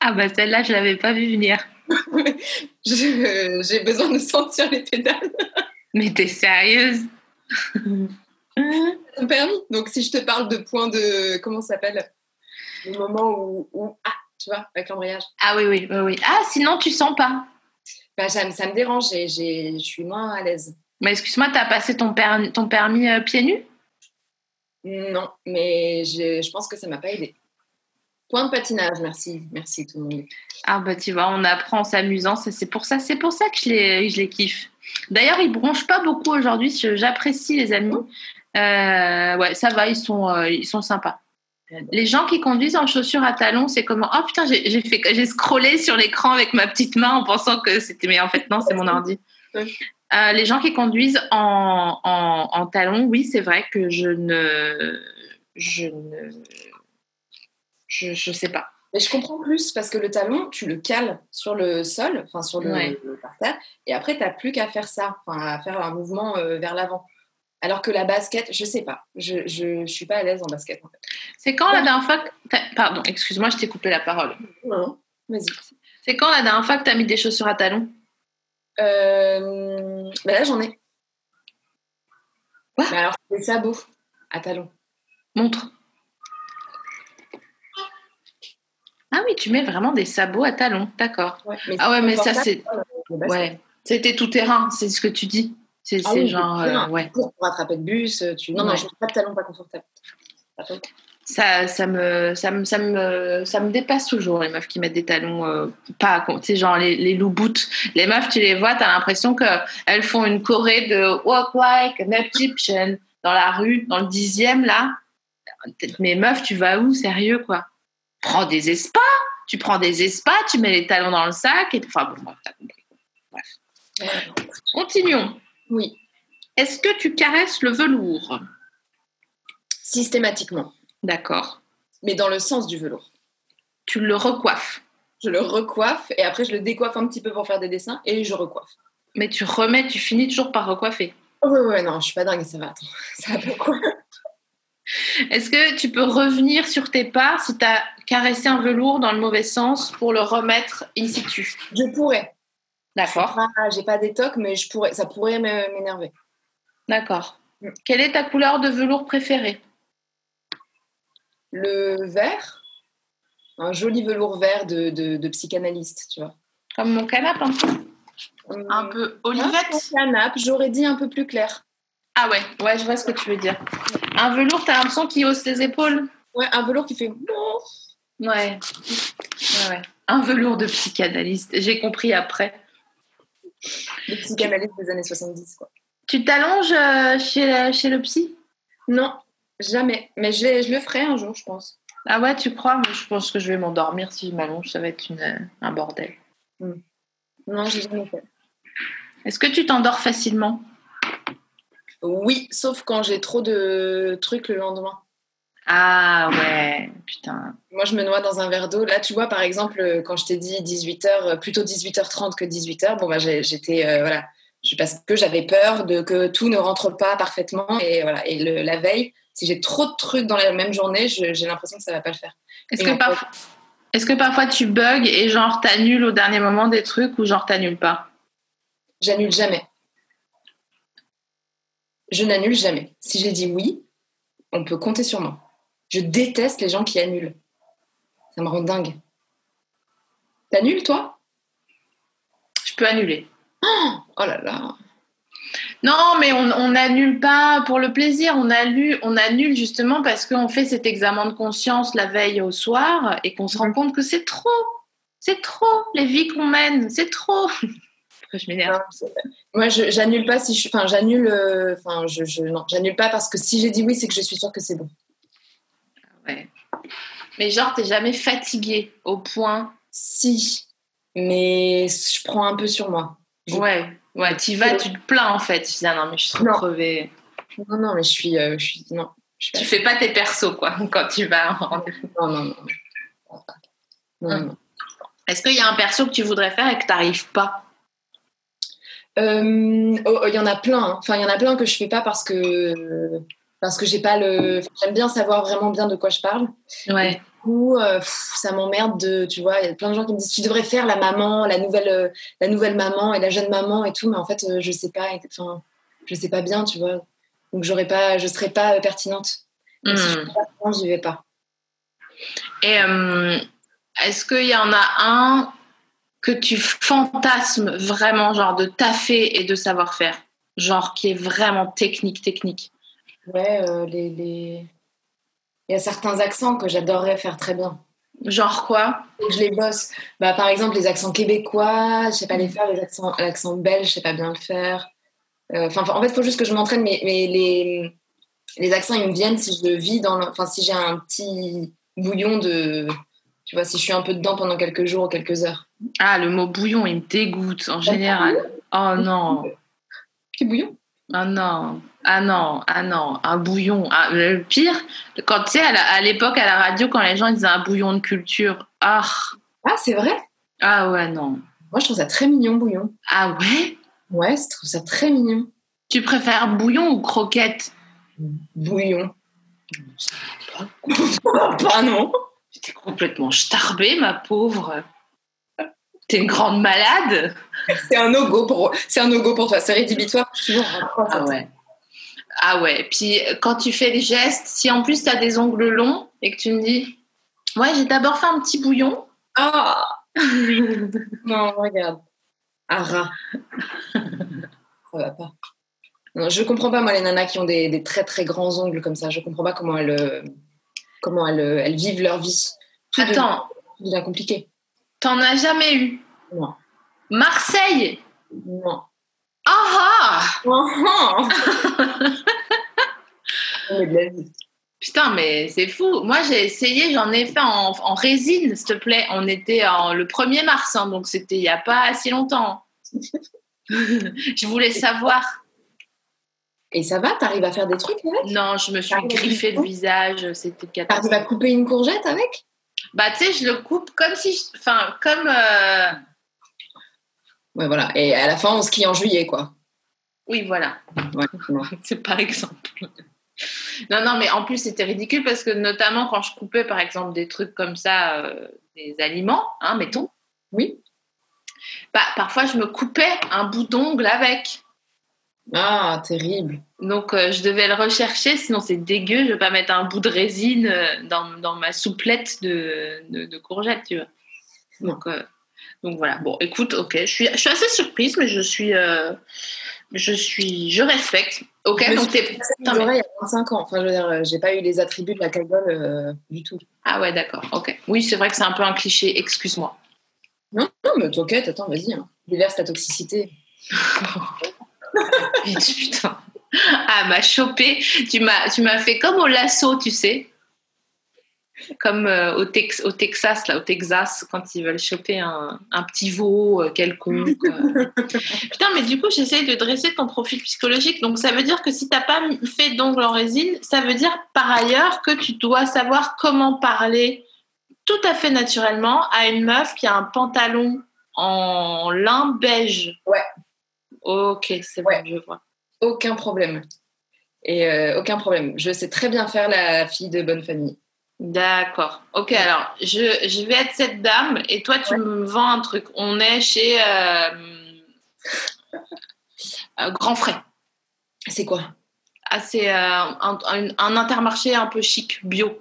ah bah celle-là, je l'avais pas vue venir. J'ai besoin de sentir les pédales. Mais t'es sérieuse? Ton permis. Donc si je te parle de point de comment ça s'appelle? Le moment où, où- ah tu vois avec l'embrayage. Ah oui, oui, oui, oui. Ah, sinon tu sens pas. Bah, ça, me- ça me dérange et je suis moins à l'aise. Mais excuse-moi, t'as passé ton, permis, ton permis euh, pieds nus? Non, mais je, je pense que ça m'a pas aidé. Point de patinage, merci, merci tout le monde. Ah bah tu vois, on apprend en s'amusant. C'est pour ça, c'est pour ça que je les, je les kiffe. D'ailleurs, ils bronchent pas beaucoup aujourd'hui. J'apprécie les amis. Euh, ouais, ça va, ils sont, euh, ils sont sympas. Les gens qui conduisent en chaussures à talons, c'est comment? Oh putain, j'ai fait, j'ai scrollé sur l'écran avec ma petite main en pensant que c'était, mais en fait non, c'est mon ordi. Euh, les gens qui conduisent en, en, en talons, oui, c'est vrai que je ne, je ne, je, je sais pas. Mais je comprends plus parce que le talon, tu le cales sur le sol, enfin sur le, Ouais. le parterre, et après, tu n'as plus qu'à faire ça, enfin à faire un mouvement euh, vers l'avant. Alors que la basket, je sais pas, je, je, je suis pas à l'aise en basket. En fait. C'est quand la dernière fois que Pardon, excuse-moi, je t'ai coupé la parole. Non, vas-y. C'est quand la dernière fois que tu as mis des chaussures à talons? Euh, bah là, j'en ai. Quoi? Mais alors, c'est des sabots à talons. Montre. Ah oui, tu mets vraiment des sabots à talons, d'accord. Ouais, Ah ouais, mais ça, c'est- euh. Ouais. C'était tout terrain, c'est ce que tu dis. C'est Ah oui, genre. euh, ouais. Pour, pour attraper le bus, tu... non, non, je mets pas de talons pas confortables. Ça, ça, me, ça, me, ça, me, ça me dépasse toujours, les meufs qui mettent des talons euh, pas. Tu sais, genre les, les low boots. Les meufs, tu les vois, tu as l'impression qu'elles font une choré de Walk like an Egyptian dans la rue, dans le dixième, là. Mais meuf, tu vas où, sérieux, quoi? Prends des espas Tu prends des espas, tu mets les talons dans le sac, et enfin bon, bref, t'as compris. Ouais. Continuons. Oui, Est-ce que tu caresses le velours? Systématiquement, D'accord. mais dans le sens du velours. Tu le recoiffes. Je le recoiffe et après je le décoiffe un petit peu pour faire des dessins et je recoiffe. Mais tu remets, tu finis toujours par recoiffer. Oh, ouais, ouais, non, je suis pas dingue, ça va, attends. Ça va pourquoi? Est-ce que tu peux revenir sur tes pas si tu as caressé un velours dans le mauvais sens pour le remettre in situ? Je pourrais. D'accord. Ah, j'ai pas d'étoque, mais je pourrais, ça pourrait m'énerver. D'accord. Mm. Quelle est ta couleur de velours préférée? Le vert, un joli velours vert de, de, de psychanalyste, tu vois. Comme mon canapé un peu Un Hum, peu un olivette canapé, j'aurais dit un peu plus clair. Ah ouais, ouais, je vois ce que tu veux dire. Un velours, t'as l'impression qu'il hausse les épaules Ouais, un velours qui fait. Ouais. Ouais, ouais. Un velours de psychanalyste. J'ai compris après. Le psychanalyste des années 70, quoi. Tu t'allonges euh, chez, chez le psy? Non, jamais. Mais je, je le ferai un jour, je pense. Ah ouais, tu crois? Moi, je pense que je vais m'endormir si je m'allonge. Ça va être une, euh, un bordel. Non, j'ai jamais fait. Est-ce que tu t'endors facilement? Oui, sauf quand j'ai trop de trucs le lendemain. Ah ouais, putain. Moi, je me noie dans un verre d'eau. Là, tu vois, par exemple, quand je t'ai dit 18h, plutôt 18h30 que 18h, bon, bah, j'ai- j'étais. euh, voilà. Parce que j'avais peur de que tout ne rentre pas parfaitement. Et, voilà. et le- la veille, si j'ai trop de trucs dans la même journée, j'ai l'impression que ça va pas le faire. Est-ce que, que parfois tu bugs et genre t'annules au dernier moment des trucs ou genre t'annules pas? J'annule jamais. Je n'annule jamais. Si j'ai dit oui, on peut compter sur moi. Je déteste les gens qui annulent. Ça me rend dingue. T'annules, toi? Je peux annuler. Oh là là. Non, mais on on n'annule pas pour le plaisir. On annule, on annule justement parce qu'on fait cet examen de conscience la veille au soir et qu'on se rend compte que c'est trop. C'est trop. Les vies qu'on mène, c'est trop. Je m'énerve Moi, j'annule pas si je. Enfin, j'annule. euh, Enfin, je, je- non, j'annule pas parce que si j'ai dit oui, c'est que je suis sûre que c'est bon. Ouais. Mais genre, t'es jamais fatigué au point. Si, mais je prends un peu sur moi. Je- Ouais, ouais, t'y vas, tu te plains en fait. Tu dis, ah non, mais je suis trop Non. crevée. Non, non, mais je suis, euh, je suis. Non, Je Tu fais pas tes persos, quoi, quand tu vas en non, non, non. Non, non. Est-ce qu'il y a un perso que tu voudrais faire et que tu n'arrives pas Euh, oh, Il y en a plein. hein. Enfin, il y en a plein que je fais pas parce que parce que j'ai pas le. enfin, J'aime bien savoir vraiment bien de quoi je parle. Ouais. Du coup, euh, ça m'emmerde de. Tu vois, il y a plein de gens qui me disent tu devrais faire la maman, la nouvelle, euh, la nouvelle maman et la jeune maman et tout, mais en fait, euh, je sais pas. Enfin, je sais pas bien, tu vois. Donc, j'aurais pas, je serais pas pertinente. Si je Hmm. ça, j'y vais pas. Et est-ce qu'il y en a un que tu fantasmes vraiment, genre de taffer et de savoir faire Genre qui est vraiment technique, technique. Ouais, euh, les, les- Il y a certains accents que j'adorerais faire très bien. Genre quoi? Je les bosse. Bah, par exemple, les accents québécois, je sais pas les faire. Les accents, l'accent belge, je sais pas bien le faire. Euh, Enfin, en fait, il faut juste que je m'entraîne. Mais, mais les, les accents, ils me viennent si je le vis dans. Enfin, si j'ai un petit bouillon de. Tu vois, si je suis un peu dedans pendant quelques jours ou quelques heures. Ah, le mot bouillon, il me dégoûte en général. Oh non, Petit bouillon ah non, ah non, ah non, un bouillon. Ah, le pire, quand tu sais, à l'époque, à la radio, quand les gens disaient un bouillon de culture, ah, Ah, c'est vrai? Ah ouais, non. Moi, je trouve ça très mignon, bouillon. Ah ouais? Ouais, je trouve ça très mignon. Tu préfères bouillon ou croquette? Bouillon. pas non. T'es complètement starbée, ma pauvre. T'es une grande malade. C'est un no-go pour, c'est un no-go pour toi. C'est rédhibitoire. Toujours en Ah ouais. Ah ouais. Puis quand tu fais les gestes, si en plus t'as des ongles longs et que tu me dis, ouais, j'ai d'abord fait un petit bouillon. Ah Non, regarde. Ah, rat. Ça va pas. Non, je comprends pas, moi, les nanas qui ont des, des très très grands ongles comme ça. Je comprends pas comment elles, euh, comment elles, elles vivent leur vie. Tout Attends, devient compliqué. T'en as jamais eu? Non. Marseille? Non. Ah ah. Putain, mais c'est fou. Moi, j'ai essayé, j'en ai fait en, en résine, s'il te plaît. On était en, le 1er mars, hein, donc c'était il n'y a pas si longtemps. je voulais savoir. Et ça va? T'arrives à faire des trucs avec? Non, je me suis T'arrives griffé le visage, c'était T'arrives catastrophique. à couper une courgette avec? Bah, tu sais, je le coupe comme si. je- Enfin, comme. euh, Ouais, voilà. Et à la fin, on skie en juillet, quoi. Oui, voilà. Ouais. C'est par exemple. Non, non, mais en plus, c'était ridicule parce que, notamment, quand je coupais, par exemple, des trucs comme ça, euh, des aliments, hein, mettons, Oui. bah, parfois, je me coupais un bout d'ongle avec. Ah, terrible. Donc, euh, je devais le rechercher, sinon c'est dégueu. Je vais pas mettre un bout de résine euh, dans, dans ma souplette de, de, de courgette, tu vois. Donc, euh, donc voilà. Bon, écoute, ok, je suis, je suis assez surprise, mais je suis, euh, je suis, je respecte. Ok, Je donc t'es. mais- oreilles à 25 ans. Enfin, je veux dire, j'ai pas eu les attributs de la cagole du tout. Ah ouais, d'accord. Ok. Oui, c'est vrai que c'est un peu un cliché. Excuse-moi. Non, non, mais t'inquiète, attends, vas-y. Hein. Déverse ta toxicité. Putain. Ah, m'a chopé. Tu m'as, tu m'as fait comme au lasso, tu sais. Comme euh, au, Tex- au Texas, là, au Texas, quand ils veulent choper un, un petit veau euh, quelconque. euh. Putain, mais du coup, j'essaye de dresser ton profil psychologique. Donc, ça veut dire que si t'as pas fait d'ongles en résine, ça veut dire par ailleurs que tu dois savoir comment parler tout à fait naturellement à une meuf qui a un pantalon en lin beige. Ouais. Ok, c'est Ouais. bon, je vois. Aucun problème. Et euh, aucun problème. Je sais très bien faire la fille de bonne famille. D'accord. Ok, alors je, je vais être cette dame et toi tu Ouais. me vends un truc. On est chez euh, euh, Grand Frais. C'est quoi? Ah, c'est euh, un, un- un intermarché un peu chic, bio.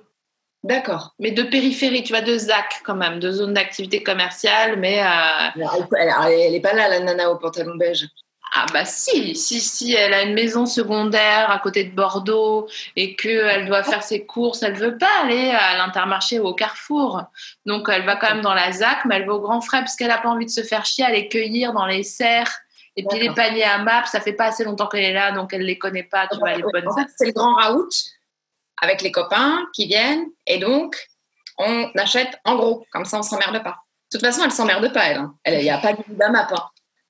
D'accord. Mais de périphérie, tu vois, de ZAC quand même, de zone d'activité commerciale, mais... euh, Alors, elle, elle- elle est pas là, la nana au pantalon beige. Ah bah si, si, si, elle a une maison secondaire à côté de Bordeaux et qu'elle doit faire ses courses, elle veut pas aller à l'Intermarché ou au Carrefour. Donc elle va quand même dans la ZAC, mais elle va au Grand Frais parce qu'elle a pas envie de se faire chier à les cueillir dans les serres. Et puis les paniers à map, ça fait pas assez longtemps qu'elle est là, donc elle les connaît pas, tu vois, les bonnes En fait, c'est le grand raout avec les copains qui viennent et donc on achète en gros, comme ça on s'emmerde pas. De toute façon, elle s'emmerde pas, elle. hein. Il n'y a pas de d'AMAP. hein.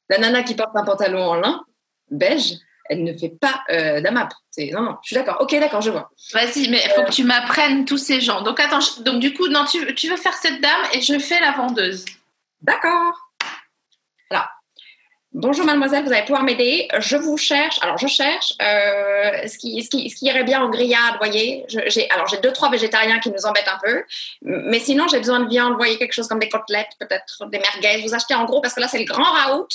La nana qui porte un pantalon en lin, beige, elle ne fait pas euh, d'AMAP. Non, non, je suis d'accord. Ok, d'accord, je vois. Vas-y, mais il faut que tu m'apprennes tous ces gens. Donc attends, je- donc du coup, non, tu, tu veux faire cette dame et je fais la vendeuse. D'accord. Alors, bonjour mademoiselle, vous allez pouvoir m'aider. Je vous cherche. Alors, je cherche euh, ce, qui, ce, qui, ce qui irait bien en grillade, vous voyez. Je- alors, j'ai deux, trois végétariens qui nous embêtent un peu. Mais sinon, j'ai besoin de viande, vous voyez, quelque chose comme des côtelettes, peut-être des merguez. Vous achetez en gros parce que là, c'est le grand raout.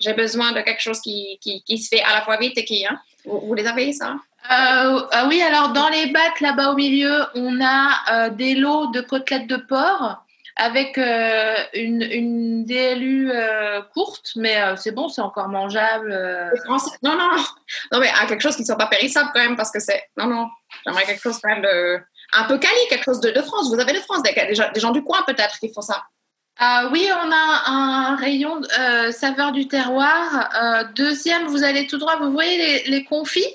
J'ai besoin de quelque chose qui, qui, qui se fait à la fois vite et qui. Hein. Vous, vous les avez, ça? Euh, ah oui, alors dans les bacs là-bas au milieu, on a euh, des lots de côtelettes de porc avec euh, une, une DLU euh, courte, mais euh, c'est bon, c'est encore mangeable. euh. Non, non, non. Non, mais ah, quelque chose qui ne soit pas périssable quand même, parce que c'est. Non, non. J'aimerais quelque chose quand même de. Un peu quali, quelque chose de, de France. Vous avez de France, des, des gens, des gens du coin peut-être qui font ça. Ah oui, on a un rayon euh, saveur du terroir. Euh, deuxième, vous allez tout droit, vous voyez les, les confits?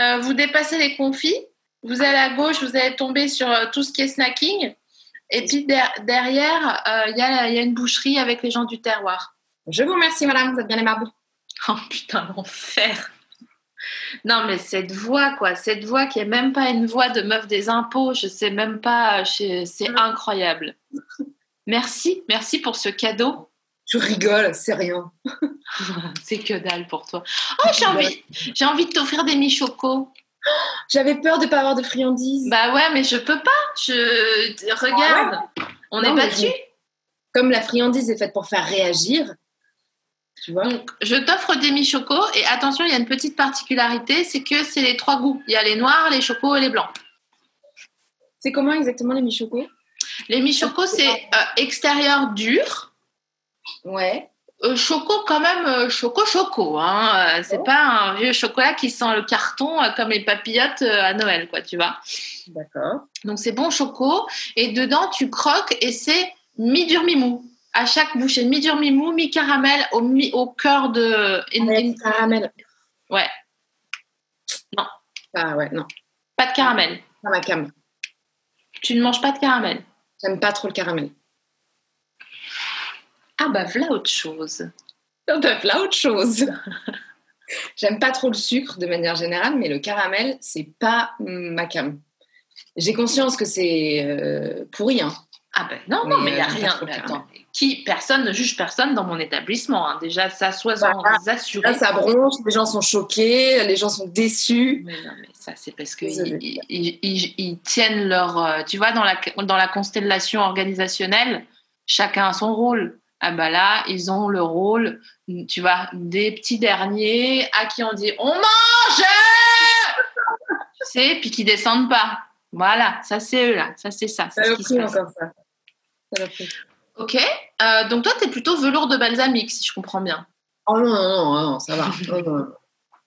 Euh, Vous dépassez les confits, vous allez à gauche, vous allez tomber sur tout ce qui est snacking. Et puis der- derrière, il y, a, il y a une boucherie avec les gens du terroir. Je vous remercie, madame. Vous êtes bien aimable. Oh putain, l'enfer Non mais cette voix, quoi, cette voix qui est même pas une voix de meuf des impôts, je sais même pas, c'est incroyable. Merci, merci pour ce cadeau. Je rigole, c'est rien. C'est que dalle pour toi. Oh, j'ai envie, j'ai envie de t'offrir des michocos. J'avais peur de ne pas avoir de friandises. Bah ouais, mais je peux pas. Je regarde, on est battu. Comme la friandise est faite pour faire réagir, tu vois. Donc, je t'offre des michocos et attention, il y a une petite particularité, c'est que c'est les trois goûts. Il y a les noirs, les chocos et les blancs. C'est comment exactement les michocos? Les michocos, c'est euh, extérieur dur, Ouais. euh, choco quand même euh, choco choco. Hein. Euh, c'est pas un vieux chocolat qui sent le carton comme les papillotes à Noël, quoi, tu vois. D'accord. Donc c'est bon choco et dedans tu croques et c'est mi-dur mi-mou. À chaque bouchée, mi-dur mi-mou, mi-caramel au, mi- au cœur de. in- Caramel. Ouais, Ah ouais, non. pas de caramel. Pas ma cam. Tu ne manges pas de caramel. J'aime pas trop le caramel. Ah bah voilà autre chose. Bref, là, autre chose. J'aime pas trop le sucre de manière générale, mais le caramel, c'est pas ma cam. J'ai conscience que c'est euh, pourri, hein. Ah ben non, non, mais il n'y a rien. Mais attends, qui, personne ne juge personne dans mon établissement. hein. Déjà, ça, soit Voilà. assuré. Là, ça bronche, les gens sont choqués, les gens sont déçus. Mais non, mais ça, c'est parce qu'ils ils, ils- ils- ils tiennent leur. euh, Tu vois, dans la, dans la constellation organisationnelle, chacun a son rôle. Ah bah là, ils ont le rôle, tu vois, des petits derniers à qui on dit on mange Tu sais, puis qui descendent pas. Voilà, ça c'est eux là, ça c'est ça. Ça ce le qui se pris passe. encore ça. Ok, euh, donc toi, t'es plutôt velours de balsamique, si je comprends bien. Oh non, non, non, non, ça va. Non.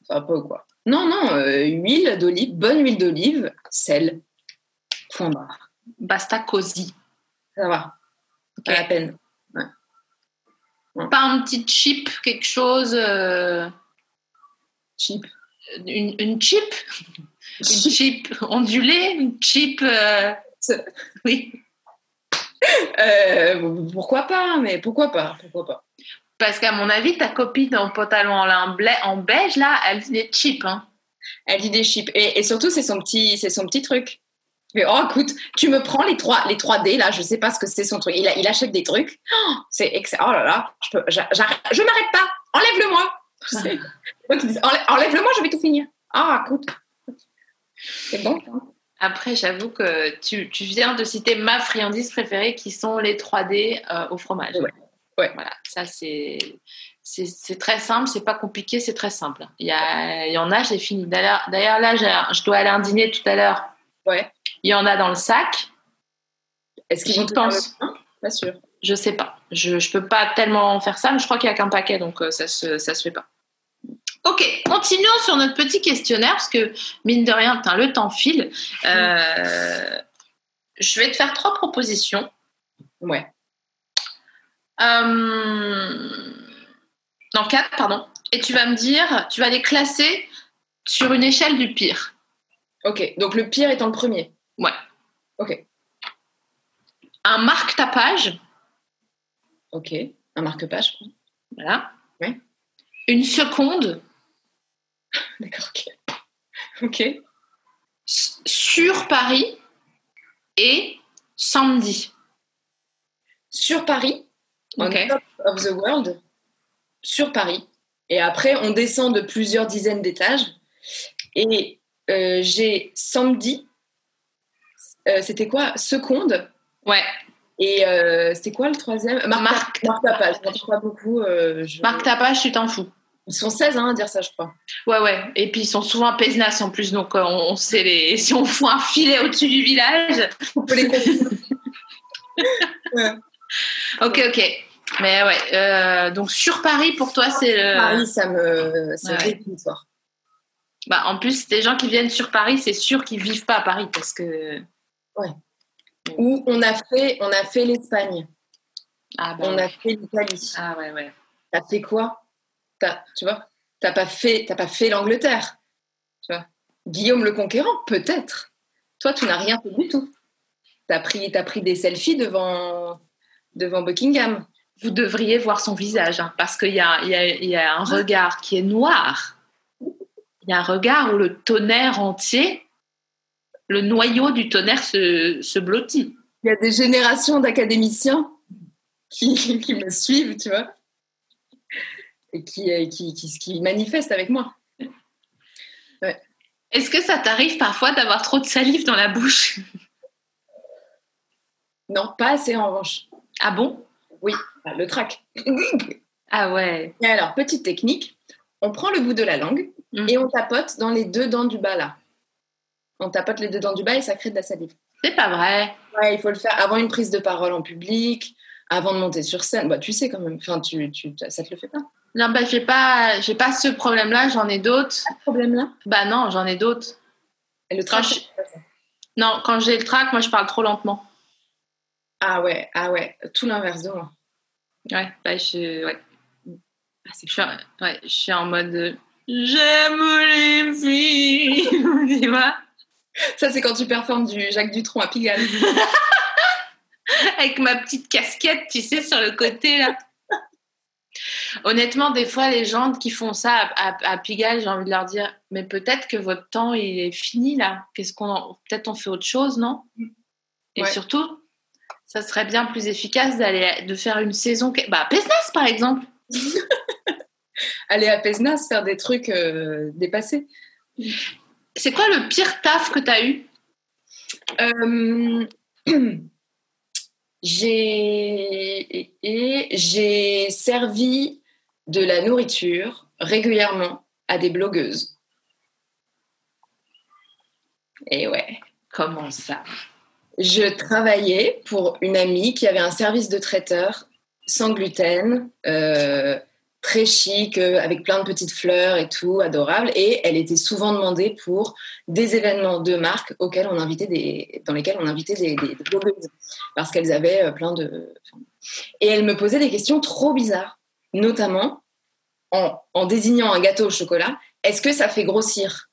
Ça va pas quoi? Non, non, euh, huile d'olive, bonne huile d'olive, sel. Point barre. Basta cosy. Ça va. Pas la peine. Pas un petit chip, quelque chose. euh, Cheap. une, une chip? Une chip ondulée Une chip. euh, Oui. Euh, pourquoi pas Mais pourquoi pas Pourquoi pas Parce qu'à mon avis, ta copine en pantalon en, beige, là, elle dit des chips. Hein. Elle dit des chips. Et, et surtout, c'est son petit, c'est son petit truc. Mais oh, écoute, tu me prends les trois, les 3D là, je sais pas ce que c'est son truc. Il, a- il achète des trucs. Oh, c'est excellent. Oh là là, je peux, je m'arrête pas. Enlève-le-moi. Tu sais. Enlève-le-moi, je vais tout finir. Ah, écoute. C'est bon? Après, j'avoue que tu, tu viens de citer ma friandise préférée qui sont les 3D euh, au fromage. Ouais. Ouais. Voilà, ça c'est. Très simple, c'est pas compliqué, c'est très simple. Il y, a, il y en a, j'ai fini. D'ailleurs, là, je dois aller à un dîner tout à l'heure. Ouais. Il y en a dans le sac. Est-ce qu'ils vont pense. Pas sûr. Je sais pas. Je, je peux pas tellement faire ça, mais je crois qu'il y a qu'un paquet, donc euh, ça se, ça se fait pas. Ok, continuons sur notre petit questionnaire, parce que mine de rien, le temps file. Euh, je vais te faire trois propositions. Ouais. Euh, non, quatre, pardon. Et tu vas me dire, tu vas les classer sur une échelle du pire. Ok. Donc le pire étant le premier. Ouais. Ok. Un marque-tapage, Ok. Un marque-page. voilà. Ouais. Une seconde, D'accord, ok. Sur Paris et samedi. Sur Paris, on Ok. top of the world, sur Paris. Et après, on descend de plusieurs dizaines d'étages. Et euh, j'ai samedi, euh, c'était quoi? Seconde. Ouais. Et euh, c'était quoi le troisième? Marc, Marc- Marc Tapal, je pas beaucoup. je- Marc Tapage, tu t'en fous. Ils sont 16 hein, à dire ça, je crois. Ouais, ouais. Et puis ils sont souvent Pézenas en plus, donc euh, on, sait les. Si on fout un filet au-dessus du village. On peut les confondre. Ok, ok. Mais ouais. euh, donc sur Paris, pour toi, c'est le. Paris, ça me. C'est Ouais. rédhibitoire. Bah, en plus, des gens qui viennent sur Paris, c'est sûr qu'ils vivent pas à Paris parce que. Où on a fait, on a fait l'Espagne, Ah, bah, on ouais. a fait l'Italie. Ah, ouais, ouais. T'as fait quoi? Tu vois T'as pas fait, t'as pas fait l'Angleterre. Tu vois Guillaume le Conquérant, peut-être. Toi, tu n'as rien fait du tout. T'as pris, t'as pris des selfies devant, devant Buckingham. Vous devriez voir son visage hein, parce qu'il y a, il y, a, il y a un regard qui est noir. Il y a un regard où le tonnerre entier, le noyau du tonnerre se, se blottit. Il y a des générations d'académiciens qui, qui me suivent, tu vois, et qui, qui, qui, qui manifestent avec moi. Est-ce que ça t'arrive parfois d'avoir trop de salive dans la bouche? Non, pas assez en revanche. Ah bon? Oui, bah, le trac. Ah ouais. Et alors, petite technique, on prend le bout de la langue Mhm. et on tapote dans les deux dents du bas là. On tapote les deux dents du bas et ça crée de la salive. C'est pas vrai. Ouais, il faut le faire avant une prise de parole en public, avant de monter sur scène. Bah, tu sais quand même, enfin, tu, tu, ça te le fait pas. Non, bah, j'ai pas, j'ai pas ce problème-là, j'en ai d'autres. Ce problème-là? Bah non, j'en ai d'autres. Et le trac. je- Non, quand j'ai le trac, moi je parle trop lentement. Ah ouais, ah ouais, tout l'inverse de moi. Ouais, bah je, ouais. Ah, c'est Je suis, en, ouais, je suis en mode j'aime les filles. Tu vois Ça, c'est quand tu performes du Jacques Dutronc à Pigalle. Avec ma petite casquette, tu sais, sur le côté là. Honnêtement, des fois, les gens qui font ça à, à- à Pigalle, j'ai envie de leur dire Mais peut-être que votre temps il est fini là. Qu'est-ce qu'on en- Peut-être on fait autre chose, non? Et Ouais. surtout, ça serait bien plus efficace d'aller de faire une saison. Bah, Pesnas par exemple. Aller à Pézenas faire des trucs euh, dépassés. C'est quoi le pire taf que tu as eu? Euh, j'ai servi de la nourriture régulièrement à des blogueuses. Et ouais. Comment ça? Je travaillais pour une amie qui avait un service de traiteur sans gluten, euh, très chic, euh, avec plein de petites fleurs et tout, adorable. Et elle était souvent demandée pour des événements de marque auxquels on invitait des, dans lesquels on invitait des, des, blogueuses, parce qu'elles avaient euh, plein de. Et elle me posait des questions trop bizarres, notamment en, en désignant un gâteau au chocolat. Est-ce que ça fait grossir?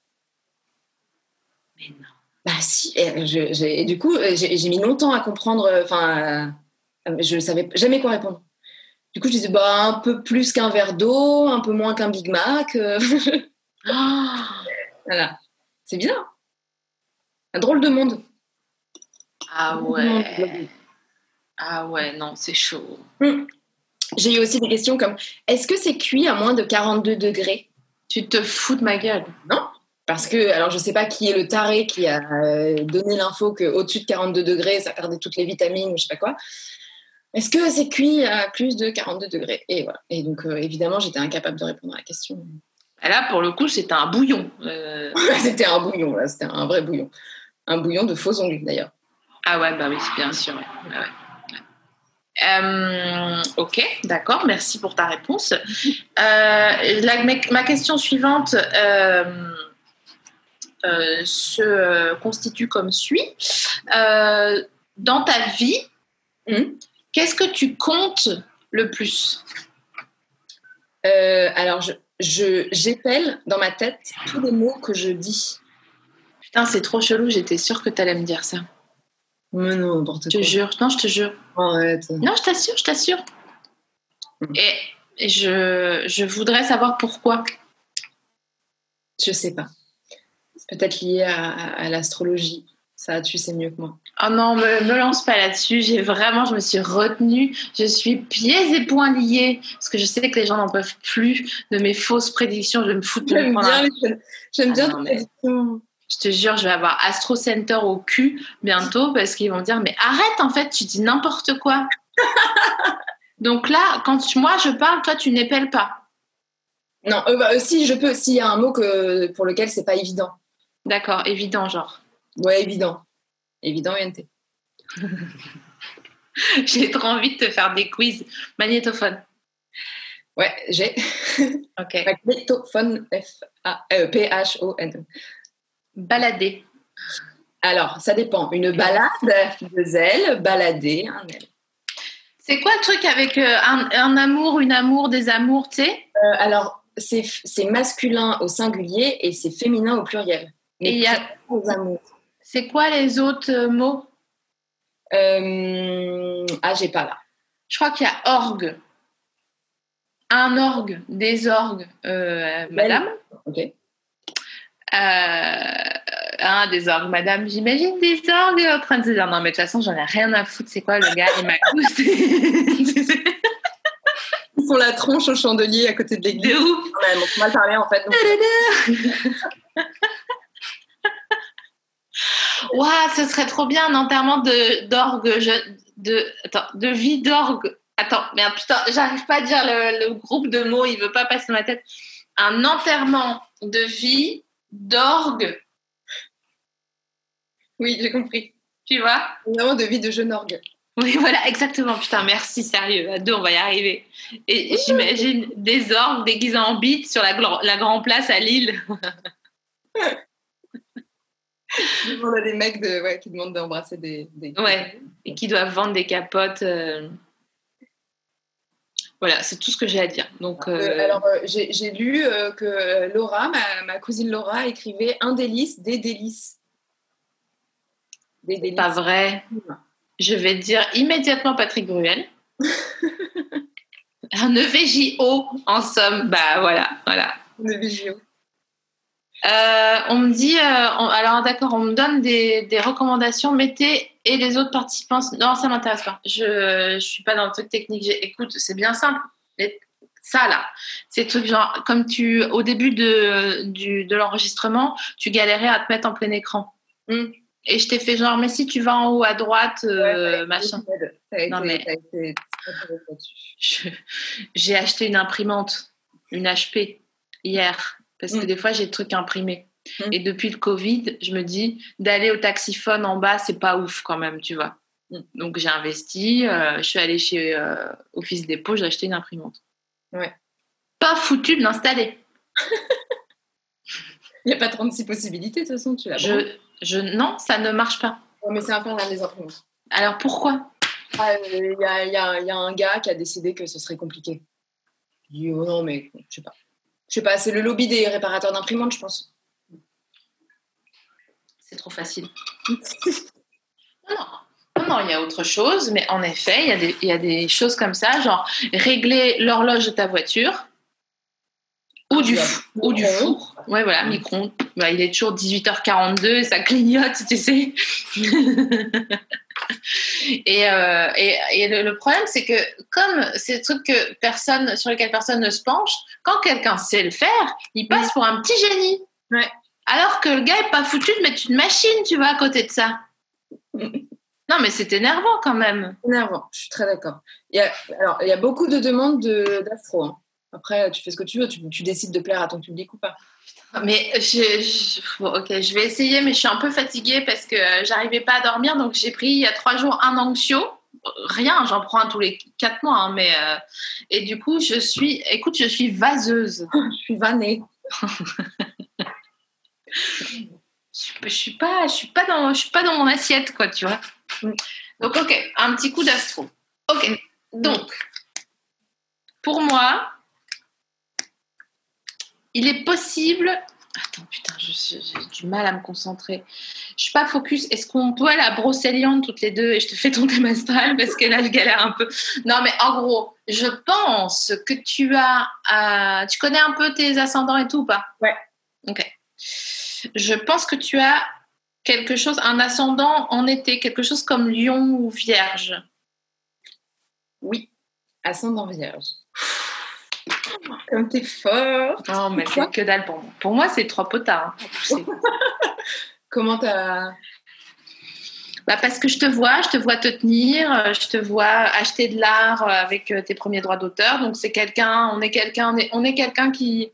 Mais non. bah si, et, je- et du coup, euh, j'ai mis longtemps à comprendre, euh, enfin, euh, je savais jamais quoi répondre. Du coup, je disais, bah, un peu plus qu'un verre d'eau, un peu moins qu'un Big Mac. euh, Ah voilà. C'est bien. Un drôle de monde. Ah ouais. Ah ouais, non, c'est chaud. J'ai eu aussi des questions comme, est-ce que c'est cuit à moins de 42 degrés? Tu te fous de ma gueule. Parce que, alors je sais pas qui est le taré qui a euh, donné l'info qu'au-dessus de 42 degrés, ça perdait toutes les vitamines ou je sais pas quoi. Est-ce que c'est cuit à plus de 42 degrés? Et voilà. Et donc, euh, évidemment, j'étais incapable de répondre à la question. Et là, pour le coup, c'était un bouillon. Euh, c'était un bouillon, là, c'était un vrai bouillon. Un bouillon de faux ongles, d'ailleurs. Ah ouais, bah oui, bien sûr. ouais. Ouais. Euh, ok, d'accord, merci pour ta réponse. Euh, la- ma, question suivante euh, se constitue comme suit. Dans ta vie, Mhm. qu'est-ce que tu comptes le plus? Alors, j'épelle dans ma tête tous les mots que je dis. Putain, c'est trop chelou, j'étais sûre que tu allais me dire ça. Mais non, n'importe Je te quoi. jure, non, je te jure. Arrête. Non, je t'assure, je t'assure. Mhm. Et, je, je voudrais savoir pourquoi. Je sais pas. C'est peut-être lié à, à- à l'astrologie. Ça, tu sais mieux que moi. Oh non, me, me lance pas là-dessus. J'ai vraiment, je me suis retenue. Je suis pieds et poings liés parce que je sais que les gens n'en peuvent plus de mes fausses prédictions. Je vais me foutre de J'aime bien, les- j'aime Ah bien non, mais- prédictions. Je te jure, je vais avoir Astro Center au cul bientôt parce qu'ils vont me dire mais arrête en fait, tu dis n'importe quoi. Donc là, quand tu- moi je parle, toi tu n'épelles pas. Non, euh, bah, si je peux, s'il y a un mot que, pour lequel c'est pas évident. D'accord, évident genre. Ouais, évident. Évident, UNT. J'ai trop envie de te faire des quiz magnétophone. Ouais, j'ai. Ok. Magnétophone, F-A- euh. Balader. Alors, ça dépend. Une balade, deux ailes, balader, un aile. C'est quoi le truc avec euh, un, un amour, une amour, des amours, tu sais? Euh, alors, c'est c'est masculin au singulier et c'est féminin au pluriel. Et il y a- aux amours. C'est quoi les autres euh, mots? Ah, j'ai pas là. Je crois qu'il y a orgue. Un orgue, des orgues, madame? Ok. Euh, des orgues, madame. J'imagine des orgues en train de se dire non, mais de toute façon, j'en ai rien à foutre. C'est quoi le gars Il m'a Ils font la tronche au chandelier à côté de l'église. Ouais, donc, mal parlé en fait. donc- Waouh, ce serait trop bien un enterrement de d'orgue, je- de attends, de vie d'orgue. Attends, merde, putain, j'arrive pas à dire le, le groupe de mots, il veut pas passer dans ma tête. Un enterrement de vie d'orgue, Oui, j'ai compris. tu vois? Vraiment de vie de jeune orgue. Oui, voilà, exactement. Putain, merci, sérieux. À deux, on va y arriver. Et j'imagine des orgues déguisés en bite sur la, la Grand Place à Lille. On a des mecs de, ouais, qui demandent d'embrasser des, des- Ouais, et qui doivent vendre des capotes. euh. Voilà, c'est tout ce que j'ai à dire. Donc, Euh, euh, alors, euh, j'ai lu que Laura, ma, ma cousine Laura, écrivait un délice, des délices. Des délices. pas vrai. Je vais dire immédiatement Patrick Bruel. Un EVJO, en somme. Bah voilà, voilà. De Vigio. Euh, on me dit, euh, on- alors d'accord, on me donne des, des recommandations, mettez et les autres participants. Non, ça m'intéresse pas. Je, je suis pas dans le truc technique. Écoute, c'est bien simple. Les- Ça là, ces trucs genre, comme tu, au début de, du, de l'enregistrement, tu galérais à te mettre en plein écran. Mm. Et je t'ai fait genre, mais si tu vas en haut à droite, euh, Ouais, machin. Été, Non, mais- été J'ai acheté une imprimante, une HP, hier, parce que Mm. des fois j'ai des trucs imprimés. Mm. Et depuis le Covid, je me dis d'aller au taxiphone en bas, c'est pas ouf quand même, tu vois. Mm. Donc j'ai investi, euh, je suis allée chez euh, Office Dépôt, j'ai acheté une imprimante. Ouais. Pas foutu de l'installer. Il n'y a pas 36 possibilités, de toute façon, tu l'as. Je, je, non, ça ne marche pas. Ouais, mais c'est infernal, les imprimantes. Alors pourquoi? Ah, Il y, a, il y y a un gars qui a décidé que ce serait compliqué. Il dit, oh non, mais je sais pas. Je sais pas, c'est le lobby des réparateurs d'imprimantes, je pense. C'est trop facile. non, non. Il y a autre chose, mais en effet, il y, a des, il y a des choses comme ça, genre régler l'horloge de ta voiture ou du, Ah, ou du four. Ouais, voilà, micro Bah, il est toujours 18h42 et ça clignote, tu sais. et, euh, et, et le, le problème, c'est que comme c'est des trucs que personne, sur lesquels personne ne se penche, quand quelqu'un sait le faire, il passe pour un petit génie. Ouais. Alors que le gars est pas foutu de mettre une machine, tu vois, à côté de ça. Non, mais c'est énervant quand même. Énervant, je suis très d'accord. Il y a, alors, il y a beaucoup de demandes de- d'astro. hein. Après, tu fais ce que tu veux, tu, tu décides de plaire à ton public ou pas. Mais je, je- bon, ok, je vais essayer, mais je suis un peu fatiguée parce que euh, j'arrivais pas à dormir, donc j'ai pris il y a trois jours un anxio. Rien, j'en prends un tous les quatre mois, hein, mais euh, et du coup je suis, écoute, je suis vaseuse. Je suis vannée. Je, je suis pas, je suis pas dans, je suis pas dans mon assiette, quoi, tu vois. Donc ok, un petit coup d'astro. Ok, donc pour moi, il est possible. Attends, putain, j'ai du mal à me concentrer. Je suis pas focus. Est-ce qu'on peut aller à Brocéliande toutes les deux et je te fais ton thème astral parce que là je galère un peu. Non, mais en gros, je pense que tu as, euh, tu connais un peu tes ascendants et tout ou pas? Ouais. Ok. Je pense que tu as quelque chose, un ascendant en été, quelque chose comme lion ou vierge. Oui, ascendant vierge. Comme t'es fort. Non, mais c'est que dalle pour moi. Pour moi, c'est trois potards. hein. Comment t'as. Bah, parce que je te vois, je te vois te tenir, euh, je te vois acheter de l'art euh, avec euh, tes premiers droits d'auteur. Donc c'est quelqu'un, on est quelqu'un, on est, on est quelqu'un qui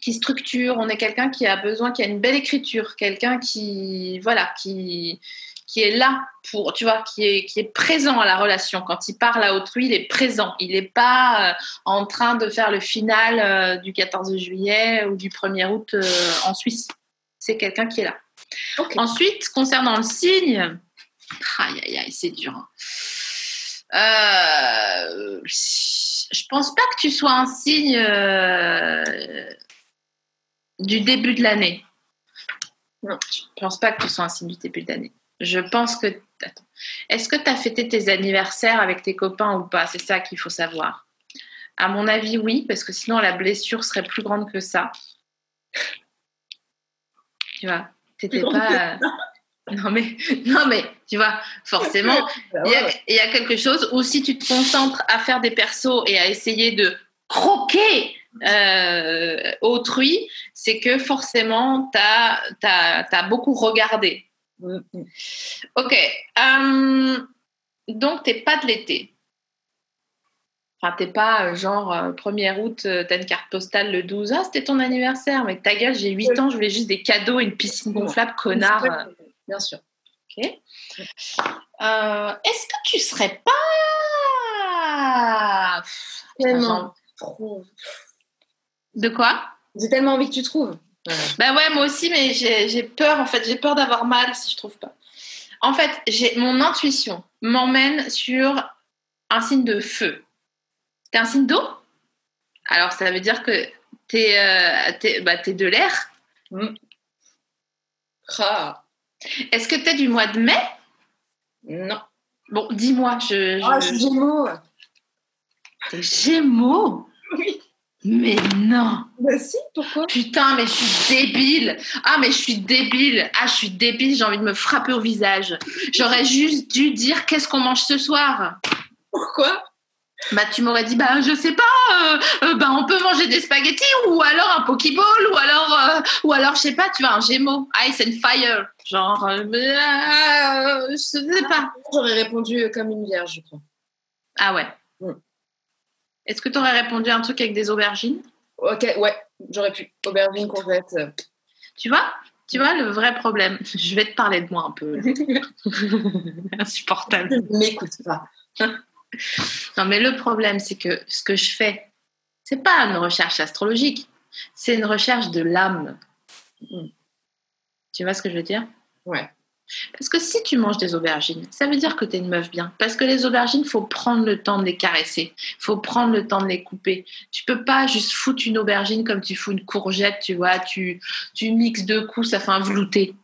qui structure, on est quelqu'un qui a besoin, qui a une belle écriture, quelqu'un qui voilà, qui qui est là pour, tu vois, qui est qui est présent à la relation. Quand il parle à autrui, il est présent. Il n'est pas euh, en train de faire le final euh, du 14 juillet ou du 1er août euh, en Suisse. C'est quelqu'un qui est là. Ensuite, concernant le signe, aïe aïe aïe, c'est dur. hein. Je pense pas que tu sois un signe du début de l'année. Non. Je pense pas que tu sois un signe du début de l'année. Je pense que. Attends. Est-ce que tu as fêté tes anniversaires avec tes copains ou pas? C'est ça qu'il faut savoir. À mon avis, oui, parce que sinon la blessure serait plus grande que ça. Tu vois, t'étais pas. euh, Non mais, non mais, tu vois, forcément, Bah il y, a, ouais. il y a quelque chose où si tu te concentres à faire des persos et à essayer de croquer euh, autrui, c'est que forcément, tu as, beaucoup regardé. Mm, mm. Ok. euh, donc, t'es pas de l'été. Enfin, t'es pas euh, genre euh, 1er août, euh, t'as une carte postale le 12. Ah, c'était ton anniversaire. Mais ta gueule, j'ai 8 ans, je voulais juste des cadeaux et une piscine gonflable, connard. Bien sûr. Ok. Euh, Est-ce que tu serais pas. Tellement. Trop. De quoi? J'ai tellement envie que tu trouves. Ouais. Bah ouais, moi aussi, mais j'ai peur, en fait. J'ai peur d'avoir mal si je trouve pas. En fait, j'ai mon intuition m'emmène sur un signe de feu. T'es un signe d'eau? Alors, ça veut dire que t'es euh, bah, de l'air? Ah, Est-ce que t'es du mois de mai? Non. Bon, dis-moi, je. je- Ah, je suis Gémeaux. T'es Gémeaux? Mais non Bah si, pourquoi? Putain, mais je suis débile. Ah, mais je suis débile. Ah, je suis débile. J'ai envie de me frapper au visage. J'aurais juste dû dire qu'est-ce qu'on mange ce soir. Pourquoi? Bah, tu m'aurais dit, bah, je sais pas. euh, euh, bah, on peut manger des spaghettis ou alors un pokéball ou alors, euh, ou alors, je sais pas, tu vois, un gémeau. Ice and fire. Genre, je sais pas. J'aurais répondu comme une vierge, je crois. Ah ouais. Mm. Est-ce que tu aurais répondu à un truc avec des aubergines? Ok, ouais, j'aurais pu. Aubergine, courgette. euh. Tu vois? Tu vois le vrai problème Je vais te parler de moi un peu. Insupportable. M'écoute pas. Non, mais le problème, c'est que ce que je fais, c'est pas une recherche astrologique, c'est une recherche de l'âme. Mm. Tu vois ce que je veux dire? Ouais. Parce que si tu manges des aubergines, ça veut dire que tu es une meuf bien. Parce que les aubergines, faut prendre le temps de les caresser. faut prendre le temps de les couper. Tu peux pas juste foutre une aubergine comme tu fous une courgette, tu vois. Tu, tu mixes deux coups, ça fait un velouté.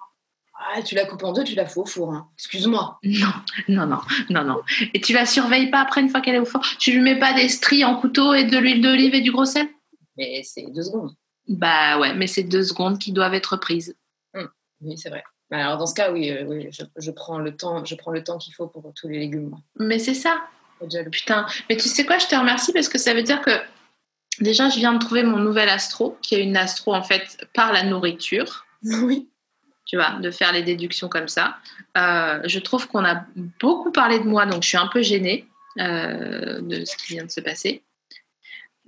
Ah, tu la coupes en deux, tu la fous au four. hein. Excuse-moi. Non, non, non, non, non. Et tu la surveilles pas après une fois qu'elle est au four? Tu lui mets pas des stries en couteau et de l'huile d'olive et du gros sel? Mais c'est deux secondes. Bah ouais, mais c'est deux secondes qui doivent être prises. Oui, c'est vrai. Bah, Alors dans ce cas, oui, euh, oui je, je prends le temps, je prends le temps qu'il faut pour tous les légumes. Mais c'est ça. Putain, mais tu sais quoi, je te remercie parce que ça veut dire que déjà, je viens de trouver mon nouvel astro, qui est une astro en fait par la nourriture, Oui. tu vois, de faire les déductions comme ça. Euh, je trouve qu'on a beaucoup parlé de moi, donc je suis un peu gênée euh, de ce qui vient de se passer.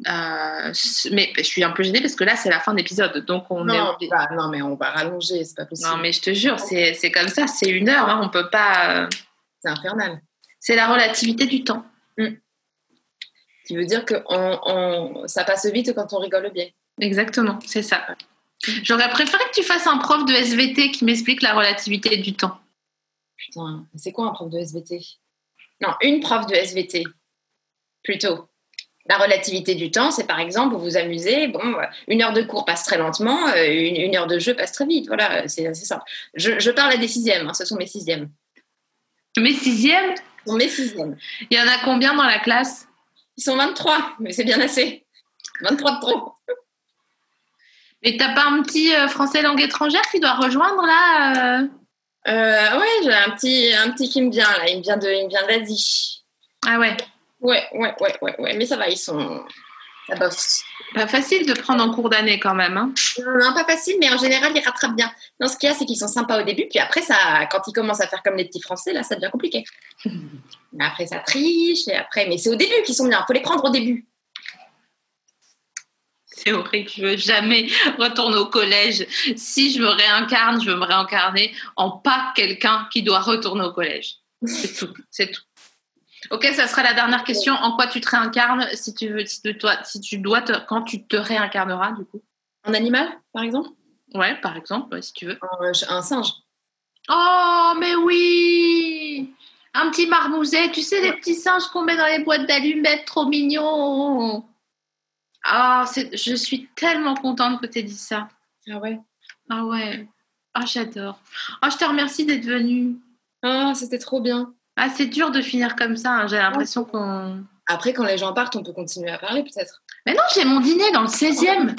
Euh, mais je suis un peu gênée parce que là, c'est la fin de l'épisode, donc on Non, est. bah, non, mais on va rallonger, c'est pas possible. Non, mais je te jure, c'est comme ça, c'est une heure, hein, on peut pas. euh, C'est infernal. C'est la relativité du temps. Qui veut dire que on, on- ça passe vite quand on rigole bien. Exactement, c'est ça. J'aurais préféré que tu fasses un prof de SVT qui m'explique la relativité du temps. Putain, c'est quoi un prof de SVT Non, une prof de SVT, plutôt. La relativité du temps, c'est par exemple, vous vous amusez, bon, euh, une heure de cours passe très lentement, euh, une, une heure de jeu passe très vite. Voilà, c'est assez simple. Je, je parle à des sixièmes, hein, ce sont mes sixièmes. Mes sixièmes, Ce sont mes sixièmes. il y en a combien dans la classe? Ils sont 23, mais c'est bien assez. 23 de trop. Et t'as pas un petit euh, français langue étrangère qui doit rejoindre là euh? Euh, ouais, j'ai un petit, un petit qui me vient là. Il me vient de, il me vient d'Asie. Ah ouais. Ouais, ouais, ouais, ouais, ouais. Mais ça va, ils sont, ça bosse. Pas facile de prendre en cours d'année quand même. Hein. Non, pas facile, mais en général, ils rattrapent bien. Non, ce qu'il y a, c'est qu'ils sont sympas au début, puis après, ça, quand ils commencent à faire comme les petits Français, là, ça devient compliqué. Mais après, ça triche, et après, mais c'est au début qu'ils sont bien. Faut les prendre au début. C'est horrible, je veux jamais retourner au collège. Si je me réincarne, je veux me réincarner en pas quelqu'un qui doit retourner au collège. C'est tout, c'est tout. Ok, ça sera la dernière question. En quoi tu te réincarnes si tu veux, si tu dois, si tu dois te- quand tu te réincarneras du coup? Un animal, par exemple? Ouais, par exemple, ouais, si tu veux. un, un singe. Oh, mais oui Un petit marmouset, tu sais, les petits singes qu'on met dans les boîtes d'allumettes, trop mignons Ah, c'est- je suis tellement contente que tu aies dit ça. Ah ouais? Ah ouais. Ah, j'adore. Ah, je te remercie d'être venue. Ah, c'était trop bien. Ah, c'est dur de finir comme ça. hein. J'ai l'impression qu'on. Après, quand les gens partent, on peut continuer à parler, peut-être. Mais non, j'ai mon dîner dans le 16e.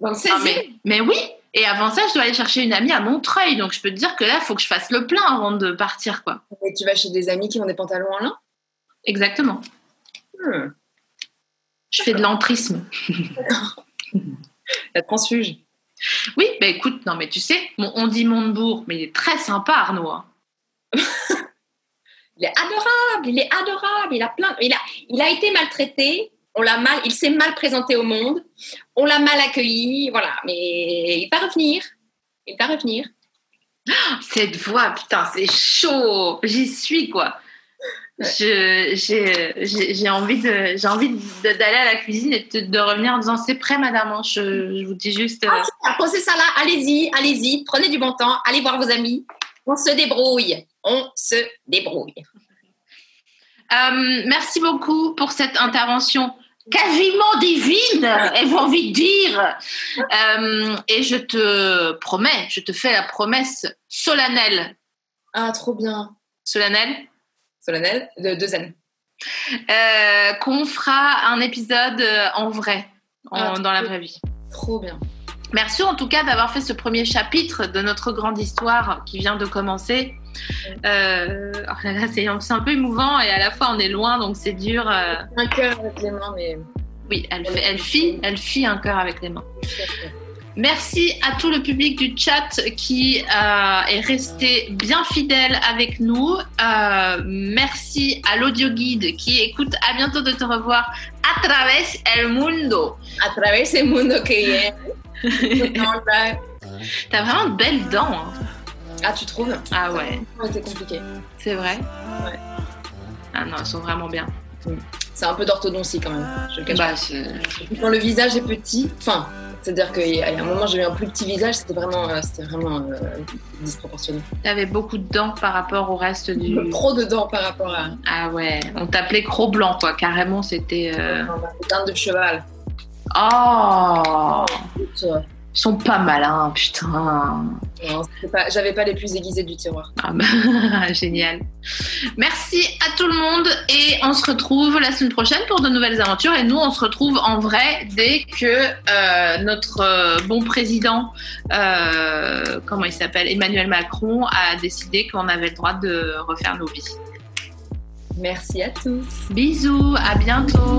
Dans le Ah, mais, mais oui. Et avant ça, je dois aller chercher une amie à Montreuil. Donc, je peux te dire que là, il faut que je fasse le plein avant de partir, quoi. Et tu vas chez des amis qui ont des pantalons en lin? Exactement. Hmm. Je fais de l'entrisme. La transfuge. Oui, bah écoute, non, mais tu sais, bon, on dit Montebourg, mais il est très sympa, Arnaud. hein. Il est adorable, il est adorable, il a plein, il a, il a été maltraité, on l'a mal, il s'est mal présenté au monde, on l'a mal accueilli, voilà, mais il va revenir, il va revenir. Cette voix, putain, c'est chaud. J'y suis, quoi. J'ai envie de- j'ai envie de- d'aller à la cuisine et de, de revenir en disant c'est prêt, madame. hein. Je, je vous dis juste. euh, Ah, Posez ça là, allez-y, allez-y, prenez du bon temps, allez voir vos amis, on se débrouille, on se débrouille. Euh, merci beaucoup pour cette intervention quasiment divine, elle va envie de dire. Euh, et je te promets, je te fais la promesse solennelle. Ah, trop bien. Solennelle? Solennel, de deux N. euh, qu'on fera un épisode euh, en vrai, en- Ah, dans la vraie vie. Trop bien. Merci en tout cas d'avoir fait ce premier chapitre de notre grande histoire qui vient de commencer. Euh, oh là là, c'est un peu émouvant et à la fois on est loin donc c'est dur. euh. Un cœur avec les mains, mais. oui, elle, fait- elle fit, elle fit un cœur avec les mains. Merci à tout le public du chat qui euh, est resté bien fidèle avec nous. Euh, merci à l'audio guide qui écoute. À bientôt de te revoir a travers el mundo. A travers el mundo que est. T'as vraiment de belles dents. hein. Ah, tu trouves Ah ouais, Ça été compliqué. c'est vrai. Ouais. Ah non, elles sont vraiment bien. C'est un peu d'orthodontie quand même. Je le cache Bah, Quand le visage est petit, enfin, c'est-à-dire qu'il y a un moment, j'ai eu un plus petit visage, c'était vraiment, euh, c'était vraiment euh, disproportionné. T'avais beaucoup de dents par rapport au reste du. Trop de dents par rapport à Ah ouais, on t'appelait Cro Blanc, quoi. Carrément, c'était. euh, un dents de cheval. Oh Ça, Ils sont pas malins, putain. J'avais pas les plus aiguisés du tiroir. Ah bah, génial. Merci à tout le monde et on se retrouve la semaine prochaine pour de nouvelles aventures. Et nous, on se retrouve en vrai dès que euh, notre euh, bon président, euh, comment il s'appelle, Emmanuel Macron, a décidé qu'on avait le droit de refaire nos vies. Merci à tous. Bisous, à bientôt.